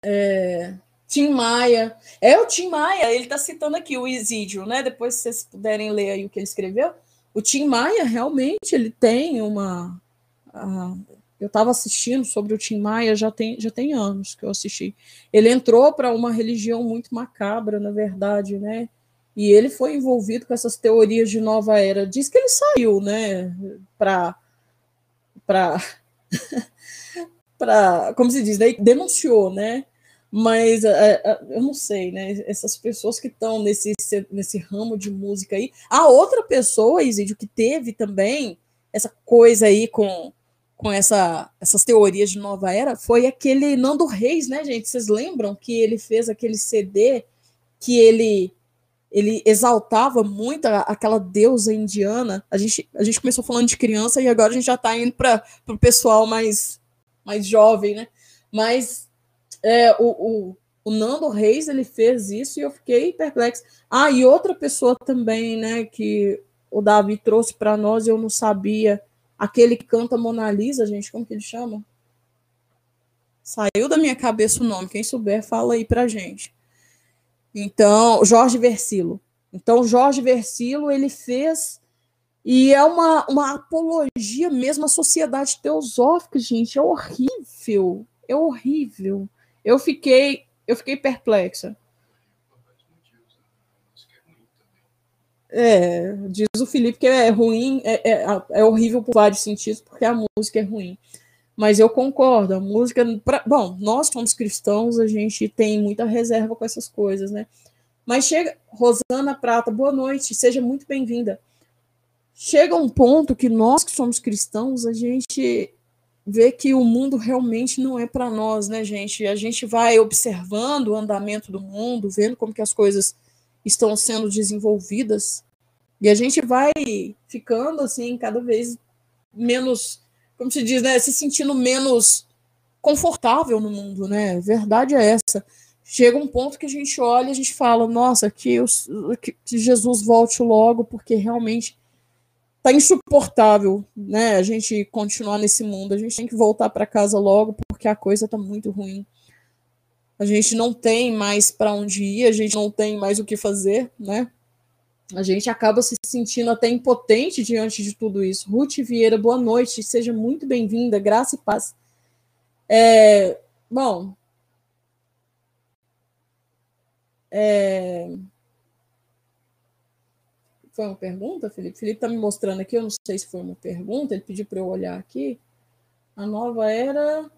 é, Tim Maia. É o Tim Maia, ele está citando aqui o Isídio, né? Depois, se vocês puderem ler aí o que ele escreveu. O Tim Maia, realmente, ele tem uma. Uh, eu estava assistindo sobre o Tim Maia já tem, já tem anos que eu assisti. Ele entrou para uma religião muito macabra, na verdade, né? E ele foi envolvido com essas teorias de nova era. Diz que ele saiu, né? Para. para (laughs) para como se diz, né? denunciou, né? Mas é, é, eu não sei, né? Essas pessoas que estão nesse, nesse ramo de música aí. A outra pessoa, Isidio, que teve também essa coisa aí com, com essa, essas teorias de nova era foi aquele Nando Reis, né, gente? Vocês lembram que ele fez aquele CD que ele ele exaltava muito aquela deusa indiana. A gente, a gente começou falando de criança e agora a gente já está indo para o pessoal mais, mais jovem, né? Mas é, o, o, o, Nando Reis ele fez isso e eu fiquei perplexo. Ah, e outra pessoa também, né, que o Davi trouxe para nós, eu não sabia. Aquele que canta Mona Lisa, gente, como que ele chama? Saiu da minha cabeça o nome. Quem souber, fala aí pra gente. Então, Jorge Versilo. Então, Jorge Versilo, ele fez. E é uma, uma apologia mesmo à sociedade teosófica, gente. É horrível. É horrível. Eu fiquei, eu fiquei perplexa. É, diz o Felipe que é ruim, é, é, é, horrível por vários sentidos, porque a música é ruim. Mas eu concordo, a música. Pra, bom, nós somos cristãos, a gente tem muita reserva com essas coisas, né? Mas chega. Rosana Prata, boa noite, seja muito bem-vinda. Chega um ponto que nós que somos cristãos, a gente vê que o mundo realmente não é para nós, né, gente? A gente vai observando o andamento do mundo, vendo como que as coisas estão sendo desenvolvidas, e a gente vai ficando assim cada vez menos, como se diz, né, se sentindo menos confortável no mundo, né? Verdade é essa. Chega um ponto que a gente olha e a gente fala, nossa, que, que Jesus volte logo, porque realmente tá insuportável, né? A gente continuar nesse mundo. A gente tem que voltar para casa logo, porque a coisa tá muito ruim. A gente não tem mais para onde ir, a gente não tem mais o que fazer, né? A gente acaba se sentindo até impotente diante de tudo isso. Ruth Vieira, boa noite, seja muito bem-vinda, graça e paz. É, bom, é, foi uma pergunta, Felipe? Felipe está me mostrando aqui, eu não sei se foi uma pergunta, ele pediu para eu olhar aqui. A nova era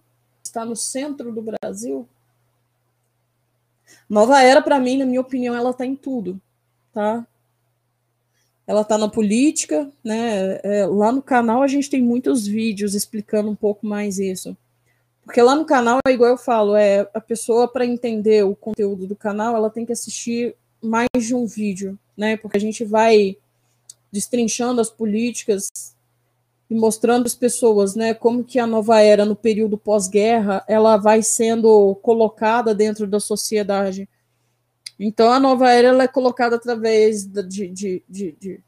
está no centro do Brasil. Nova era, para mim, na minha opinião, ela está em tudo, tá? ela está na política, né? É, lá no canal a gente tem muitos vídeos explicando um pouco mais isso. Porque lá no canal é igual eu falo, é a pessoa para entender o conteúdo do canal, ela tem que assistir mais de um vídeo, né? Porque a gente vai destrinchando as políticas e mostrando às pessoas, né, como que a nova era no período pós-guerra, ela vai sendo colocada dentro da sociedade então a nova era ela é colocada através de, de, de, de,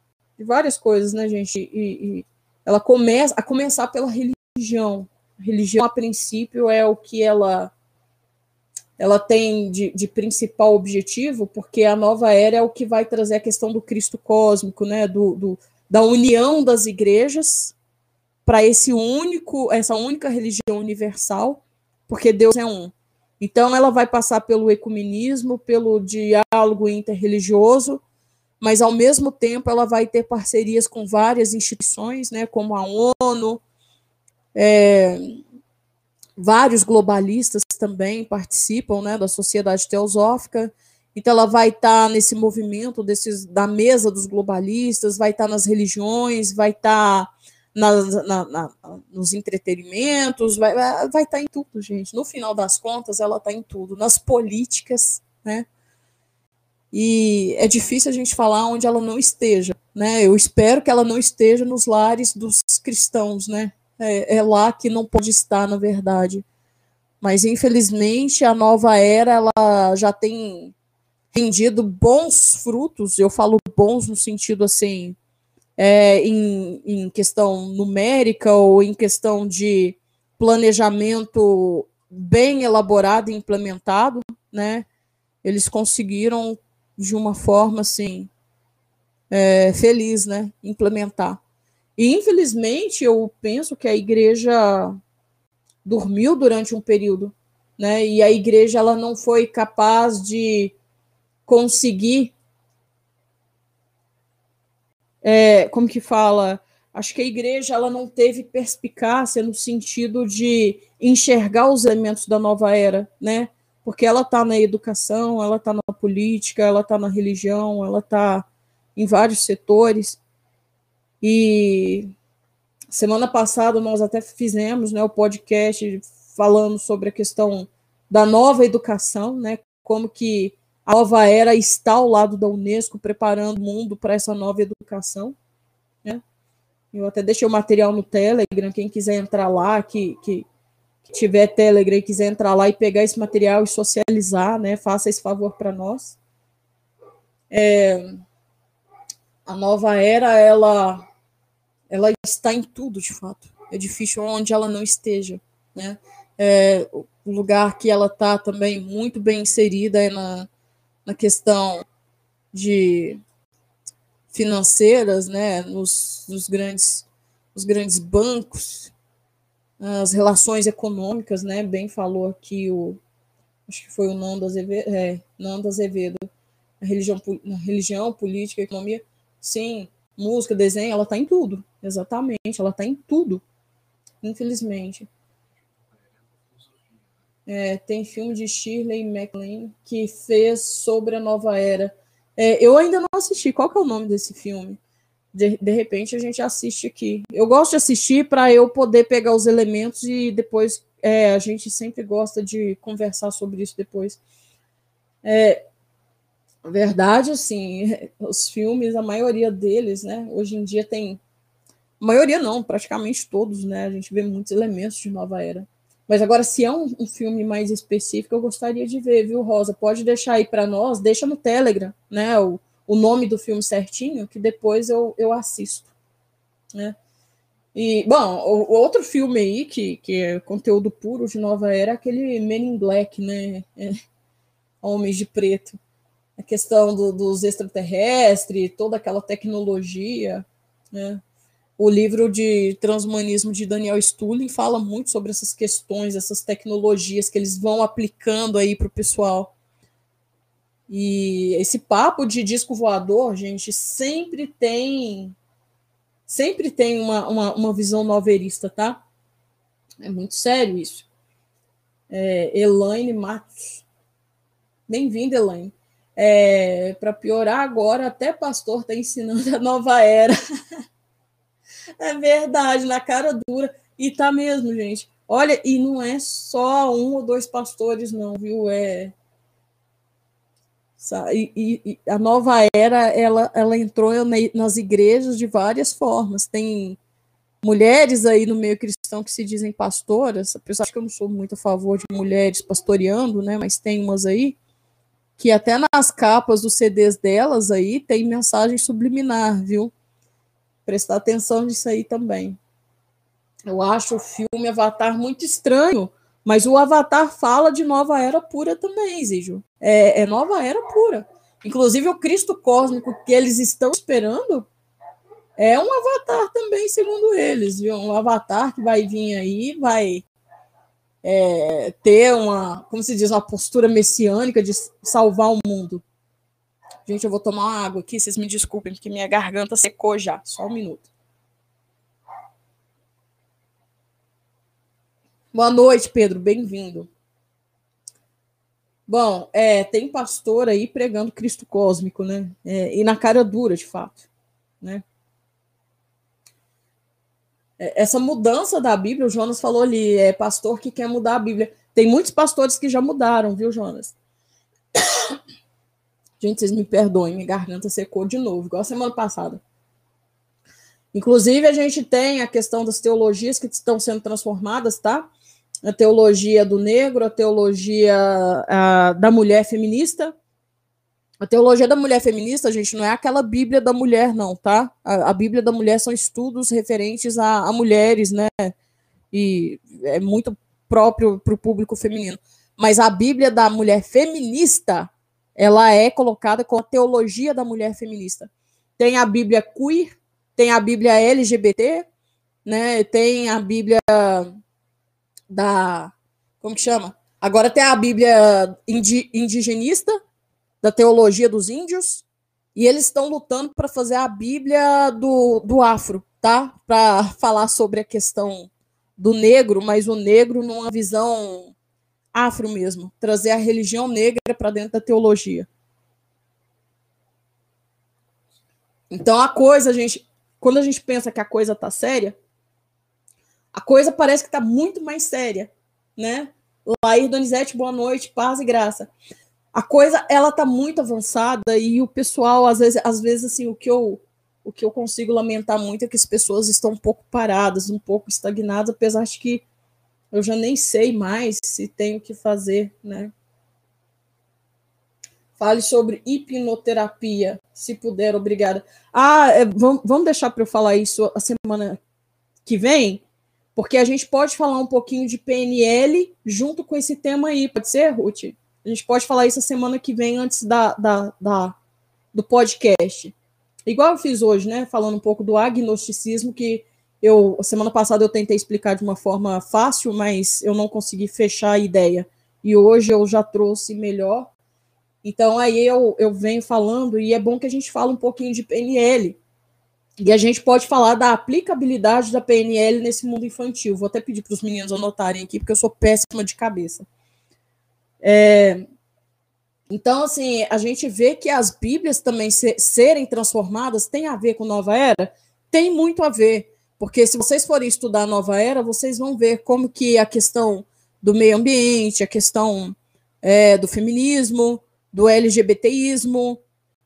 várias coisas, né, gente? E, e, ela começa a começar pela religião. A religião, a princípio, é o que ela ela tem de, de, principal objetivo, porque a nova era é o que vai trazer a questão do Cristo cósmico, né, do, do da união das igrejas para esse único, essa única religião universal, porque Deus é um. Então, ela vai passar pelo ecumenismo, pelo diálogo interreligioso, mas, ao mesmo tempo, ela vai ter parcerias com várias instituições, né, como a ONU, é, vários globalistas também participam né, da sociedade teosófica. Então, ela vai estar tá nesse movimento desses, da mesa dos globalistas, vai estar tá nas religiões, vai estar tá na, na, na, nos entretenimentos, vai, vai estar tá em tudo, gente. No final das contas, ela está em tudo, nas políticas, né? E é difícil a gente falar onde ela não esteja, né? Eu espero que ela não esteja nos lares dos cristãos, né? É, é lá que não pode estar, na verdade. Mas infelizmente a nova era ela já tem rendido bons frutos. Eu falo bons no sentido assim é, em, em questão numérica ou em questão de planejamento bem elaborado e implementado, né? Eles conseguiram de uma forma assim é, feliz, né? Implementar. E infelizmente eu penso que a igreja dormiu durante um período, né? E a igreja ela não foi capaz de conseguir é, como que fala? Acho que a igreja ela não teve perspicácia no sentido de enxergar os elementos da nova era, né? Porque ela está na educação, ela está na política, ela está na religião, ela está em vários setores. E semana passada nós até fizemos né, o podcast falando sobre a questão da nova educação, né? Como que a nova era está ao lado da Unesco, preparando o mundo para essa nova educação. Né? Eu até deixei o material no Telegram, quem quiser entrar lá, que, que, que tiver Telegram e quiser entrar lá e pegar esse material e socializar, né? faça esse favor para nós. É, a nova era, ela, ela está em tudo, de fato. É difícil onde ela não esteja, né? É, o lugar que ela está também muito bem inserida é na, na questão de financeiras, né? Nos, nos grandes, nos grandes bancos, as relações econômicas, né? Bem falou aqui o, acho que foi o Nando Azevedo, é, Nando Azevedo, a religião, a religião, política, economia, sim, música, desenho, ela está em tudo, exatamente, ela está em tudo, infelizmente. É, tem filme de Shirley MacLaine que fez sobre a nova era. É, eu ainda não assisti. Qual que é o nome desse filme? De, de repente a gente assiste aqui. Eu gosto de assistir para eu poder pegar os elementos e depois é, a gente sempre gosta de conversar sobre isso depois. É, verdade, assim, (laughs) os filmes, a maioria deles, né, hoje em dia tem. A maioria não, praticamente todos, né? A gente vê muitos elementos de nova era. Mas agora, se é um, um filme mais específico, eu gostaria de ver, viu, Rosa? Pode deixar aí para nós, deixa no Telegram, né? O, o nome do filme certinho, que depois eu, eu assisto, né? E, bom, o, outro filme aí, que, que é conteúdo puro de nova era, é aquele Men in Black, né? É, Homens de Preto. A questão do, dos extraterrestres, toda aquela tecnologia, né? O livro de transhumanismo de Daniel Stulin fala muito sobre essas questões, essas tecnologias que eles vão aplicando aí para o pessoal. E esse papo de disco voador, gente, sempre tem sempre tem uma, uma, uma visão novelista, tá? É muito sério isso. É, Elaine Matos. Bem-vinda, Elaine. É, Para piorar agora, até pastor está ensinando a nova era. (laughs) é verdade, na cara dura. E tá mesmo, gente. Olha, e não é só um ou dois pastores, não, viu? É, e, e, a nova era ela, ela entrou nas igrejas de várias formas. Tem mulheres aí no meio cristão que se dizem pastoras, apesar de que eu não sou muito a favor de mulheres pastoreando, né? Mas tem umas aí que até nas capas dos CDs delas aí tem mensagem subliminar, viu? Prestar atenção nisso aí também. Eu acho o filme Avatar muito estranho, mas o Avatar fala de nova era pura também, Zijo. É, é nova era pura. Inclusive, o Cristo cósmico que eles estão esperando é um avatar também, segundo eles, viu? Um avatar que vai vir aí, vai é, ter uma, como se diz, uma postura messiânica de salvar o mundo. Gente, eu vou tomar uma água aqui, vocês me desculpem, porque minha garganta secou já. Só um minuto. Boa noite, Pedro. Bem-vindo. Bom, é, tem pastor aí pregando Cristo cósmico, né? É, e na cara dura, de fato, né? É, essa mudança da Bíblia, o Jonas falou ali, é pastor que quer mudar a Bíblia. Tem muitos pastores que já mudaram, viu, Jonas? Gente, vocês me perdoem, minha garganta secou de novo, igual semana passada. Inclusive, a gente tem a questão das teologias que estão sendo transformadas, tá? a teologia do negro, a teologia a, da mulher feminista. A teologia da mulher feminista, gente, não é aquela Bíblia da mulher, não, tá? A, a Bíblia da mulher são estudos referentes a, a mulheres, né? E é muito próprio para o público feminino. Mas a Bíblia da mulher feminista, ela é colocada com a teologia da mulher feminista. Tem a Bíblia queer, tem a Bíblia LGBT, né? Tem a Bíblia da. Como que chama? Agora tem a Bíblia indi, indigenista, da teologia dos índios, e eles estão lutando para fazer a Bíblia do, do afro, tá? Para falar sobre a questão do negro, mas o negro numa visão afro mesmo, trazer a religião negra para dentro da teologia. Então a coisa, a gente, quando a gente pensa que a coisa tá séria, a coisa parece que está muito mais séria, né? Lair Donizete, boa noite, paz e graça. A coisa, ela tá muito avançada e o pessoal, às vezes, às vezes assim, o que eu o que eu consigo lamentar muito é que as pessoas estão um pouco paradas, um pouco estagnadas, apesar de que eu já nem sei mais se tenho que fazer, né? Fale sobre hipnoterapia, se puder, obrigada. Ah, é, vamos, vamos deixar para eu falar isso a semana que vem, porque a gente pode falar um pouquinho de PNL junto com esse tema aí, pode ser, Ruth? A gente pode falar isso a semana que vem, antes da, da, da do podcast. Igual eu fiz hoje, né? Falando um pouco do agnosticismo, que eu semana passada eu tentei explicar de uma forma fácil, mas eu não consegui fechar a ideia. E hoje eu já trouxe melhor então aí eu, eu venho falando, e é bom que a gente fale um pouquinho de PNL. E a gente pode falar da aplicabilidade da PNL nesse mundo infantil. Vou até pedir para os meninos anotarem aqui, porque eu sou péssima de cabeça. É, então, assim, a gente vê que as Bíblias também ser, serem transformadas tem a ver com Nova Era? Tem muito a ver. Porque se vocês forem estudar a Nova Era, vocês vão ver como que a questão do meio ambiente, a questão é, do feminismo, do LGBTismo,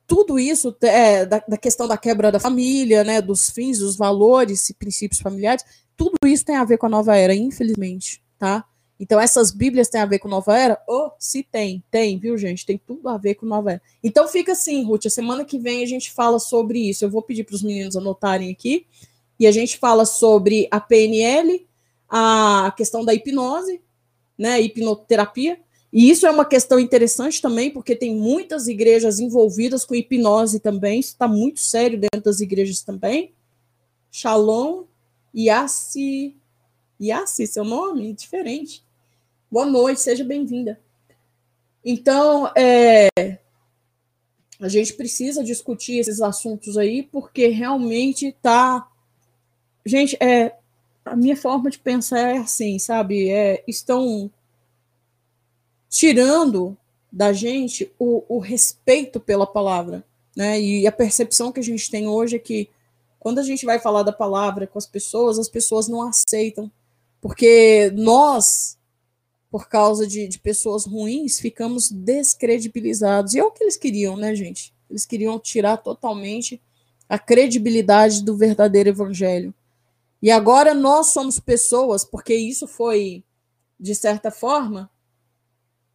tudo isso é, da, da, questão da quebra da família, né, dos fins, dos valores e princípios familiares, tudo isso tem a ver com a nova era, infelizmente, tá? Então essas Bíblias têm a ver com nova era? Oh, se tem, tem, viu, gente? Tem tudo a ver com nova era. Então fica assim, Ruth, a semana que vem a gente fala sobre isso. Eu vou pedir para os meninos anotarem aqui e a gente fala sobre a PNL, a questão da hipnose, né, hipnoterapia, e isso é uma questão interessante também, porque tem muitas igrejas envolvidas com hipnose também, isso está muito sério dentro das igrejas também. Shalom Yassi. Yassi, seu nome? Diferente. Boa noite, seja bem-vinda. Então, é, a gente precisa discutir esses assuntos aí, porque realmente tá. Gente, é, a minha forma de pensar é assim, sabe? É, estão tirando da gente o, o respeito pela palavra. Né? E a percepção que a gente tem hoje é que quando a gente vai falar da palavra com as pessoas, as pessoas não aceitam. Porque nós, por causa de, de pessoas ruins, ficamos descredibilizados. E é o que eles queriam, né, gente? Eles queriam tirar totalmente a credibilidade do verdadeiro evangelho. E agora nós somos pessoas, porque isso foi, de certa forma,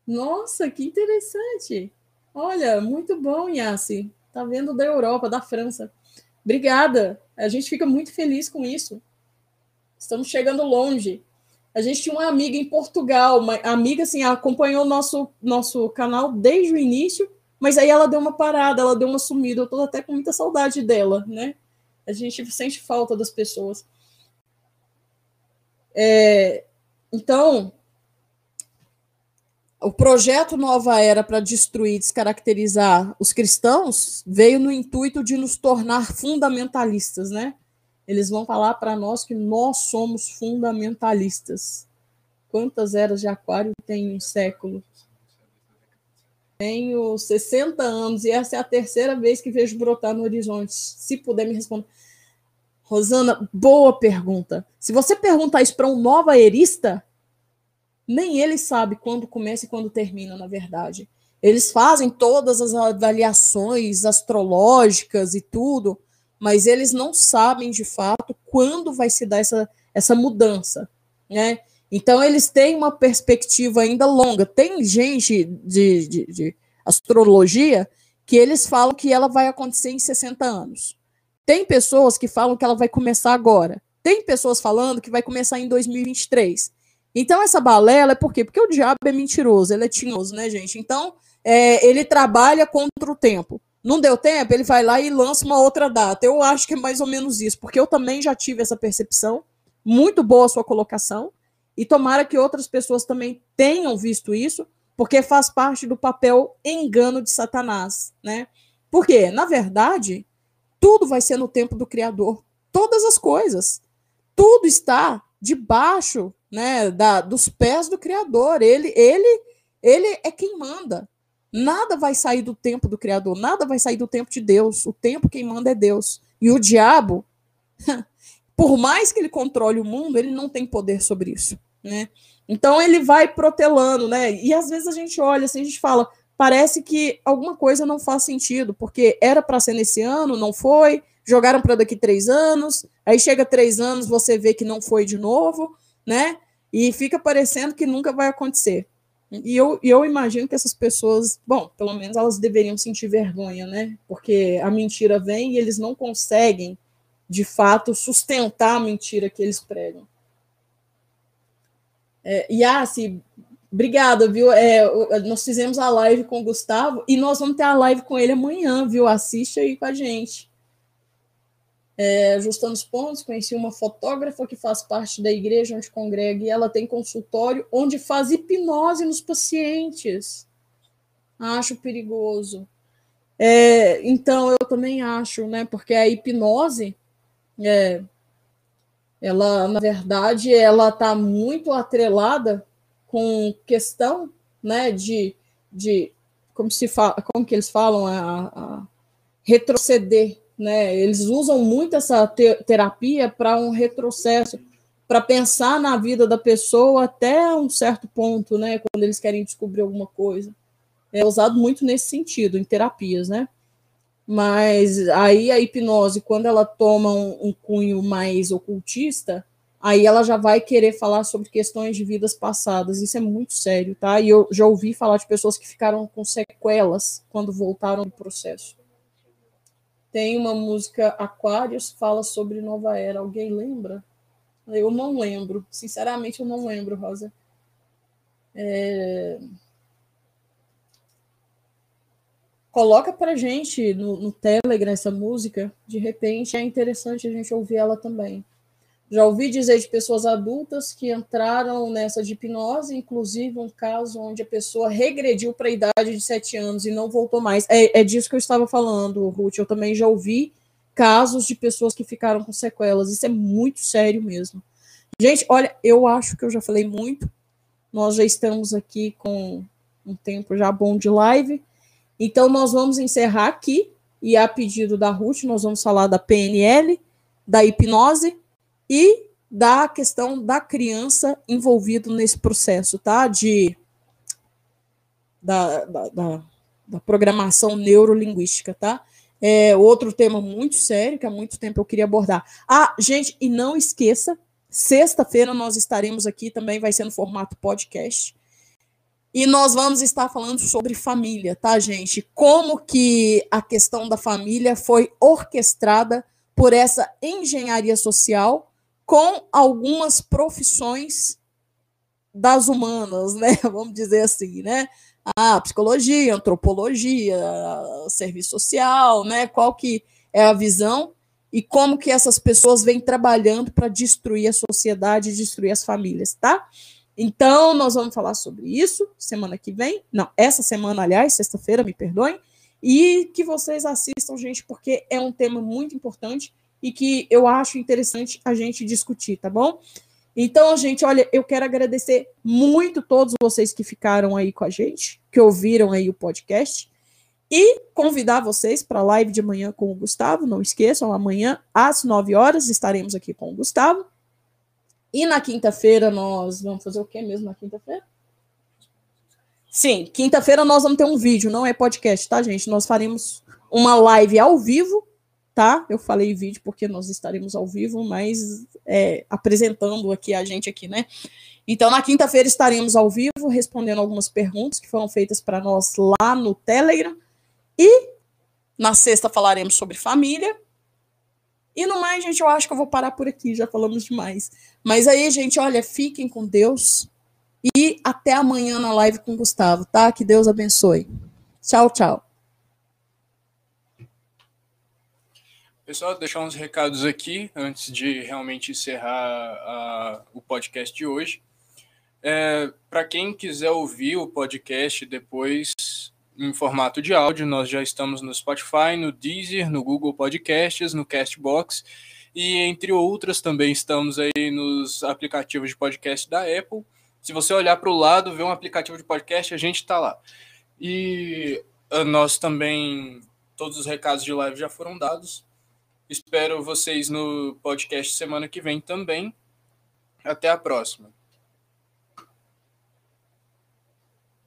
nossa, que interessante. Olha, muito bom, Yassi. Tá vendo da Europa, da França. Obrigada. A gente fica muito feliz com isso. Estamos chegando longe. A gente tinha uma amiga em Portugal, uma amiga assim, acompanhou nosso, nosso canal desde o início, mas aí ela deu uma parada, ela deu uma sumida. Eu tô até com muita saudade dela, né? A gente sente falta das pessoas. É, então, o projeto Nova Era para destruir e descaracterizar os cristãos veio no intuito de nos tornar fundamentalistas, né? Eles vão falar para nós que nós somos fundamentalistas. Quantas eras de aquário tem um século? Tenho 60 anos e essa é a terceira vez que vejo brotar no horizonte. Se puder me responder. Rosana, boa pergunta. Se você perguntar isso para um nova erista, nem ele sabe quando começa e quando termina, na verdade. Eles fazem todas as avaliações astrológicas e tudo, mas eles não sabem de fato quando vai se dar essa, essa mudança, né? Então eles têm uma perspectiva ainda longa. Tem gente de, de, de astrologia que eles falam que ela vai acontecer em 60 anos. Tem pessoas que falam que ela vai começar agora. Tem pessoas falando que vai começar em 2023. Então, essa balela é por quê? Porque o diabo é mentiroso, ele é tinhoso, né, gente? Então, é, ele trabalha contra o tempo. Não deu tempo, ele vai lá e lança uma outra data. Eu acho que é mais ou menos isso, porque eu também já tive essa percepção. Muito boa a sua colocação. E tomara que outras pessoas também tenham visto isso, porque faz parte do papel engano de Satanás, né? Porque, na verdade, tudo vai ser no tempo do Criador. Todas as coisas. Tudo está debaixo né, da, dos pés do Criador. Ele, ele, ele é quem manda. Nada vai sair do tempo do Criador, nada vai sair do tempo de Deus. O tempo quem manda é Deus. E o diabo, (laughs) por mais que ele controle o mundo, ele não tem poder sobre isso, né? Então ele vai protelando, né? E às vezes a gente olha assim, a gente fala, parece que alguma coisa não faz sentido, porque era para ser nesse ano, não foi, jogaram para daqui três anos, aí chega três anos, você vê que não foi de novo, né? E fica parecendo que nunca vai acontecer. E eu, eu imagino que essas pessoas, bom, pelo menos elas deveriam sentir vergonha, né? Porque a mentira vem e eles não conseguem, de fato, sustentar a mentira que eles pregam. É, e assim, obrigada, viu? É, nós fizemos a live com o Gustavo e nós vamos ter a live com ele amanhã, viu? Assiste aí com a gente. É, ajustando os pontos, conheci uma fotógrafa que faz parte da igreja onde congrega e ela tem consultório onde faz hipnose nos pacientes. Acho perigoso. É, então, eu também acho, né? Porque a hipnose, é, ela, na verdade, ela está muito atrelada com questão, né, de, de como se fala, como que eles falam, a, a retroceder né? Eles usam muito essa te terapia para um retrocesso, para pensar na vida da pessoa até um certo ponto, né? Quando eles querem descobrir alguma coisa. É usado muito nesse sentido, em terapias, né? Mas aí a hipnose, quando ela toma um, um cunho mais ocultista, aí ela já vai querer falar sobre questões de vidas passadas. Isso é muito sério, tá? E eu já ouvi falar de pessoas que ficaram com sequelas quando voltaram do processo. Tem uma música Aquários, fala sobre Nova Era. Alguém lembra? Eu não lembro. Sinceramente, eu não lembro, Rosa. É... Coloca pra gente no, no Telegram essa música. De repente é interessante a gente ouvir ela também. Já ouvi dizer de pessoas adultas que entraram nessa de hipnose, inclusive um caso onde a pessoa regrediu para a idade de 7 anos e não voltou mais. É, é disso que eu estava falando, Ruth. Eu também já ouvi casos de pessoas que ficaram com sequelas. Isso é muito sério mesmo. Gente, olha, eu acho que eu já falei muito. Nós já estamos aqui com um tempo já bom de live. Então, nós vamos encerrar aqui. E a pedido da Ruth, nós vamos falar da PNL, da hipnose e da questão da criança envolvido nesse processo, tá? De da, da, da, da programação neurolinguística, tá? É outro tema muito sério que há muito tempo eu queria abordar. Ah, gente, e não esqueça, sexta-feira nós estaremos aqui também, vai ser no formato podcast. E nós vamos estar falando sobre família, tá, gente? Como que a questão da família foi orquestrada por essa engenharia social com algumas profissões das humanas, né? (laughs) Vamos dizer assim, né? A psicologia, antropologia, serviço social, né? Qual que é a visão e como que essas pessoas vêm trabalhando para destruir a sociedade, destruir as famílias, tá? Então, nós vamos falar sobre isso semana que vem. Não, essa semana, aliás, sexta-feira, me perdoem. E que vocês assistam, gente, porque é um tema muito importante e que eu acho interessante a gente discutir, tá bom? Então, gente, olha, eu quero agradecer muito todos vocês que ficaram aí com a gente, que ouviram aí o podcast, e convidar vocês para a live de amanhã com o Gustavo. Não esqueçam, amanhã às 9 horas estaremos aqui com o Gustavo. E na quinta-feira nós vamos fazer o que mesmo na quinta-feira? Sim, quinta-feira nós vamos ter um vídeo, não é podcast, tá, gente? Nós faremos uma live ao vivo tá? Eu falei vídeo porque nós estaremos ao vivo, mas é, apresentando aqui a gente aqui, né? Então, na quinta-feira estaremos ao vivo respondendo algumas perguntas que foram feitas para nós lá no Telegram. E na sexta falaremos sobre família. E no mais, gente, eu acho que eu vou parar por aqui, já falamos demais. Mas aí, gente, olha, fiquem com Deus. E até amanhã na live com o Gustavo, tá? Que Deus abençoe. Tchau, tchau. Pessoal, deixar uns recados aqui antes de realmente encerrar a, o podcast de hoje. É, Para quem quiser ouvir o podcast depois em formato de áudio, nós já estamos no Spotify, no Deezer, no Google Podcasts, no Castbox e entre outras também estamos aí nos aplicativos de podcast da Apple. Se você olhar para o lado, ver um aplicativo de podcast, a gente está lá. E ah, nós também, todos os recados de live já foram dados. Espero vocês no podcast semana que vem também. Até a próxima.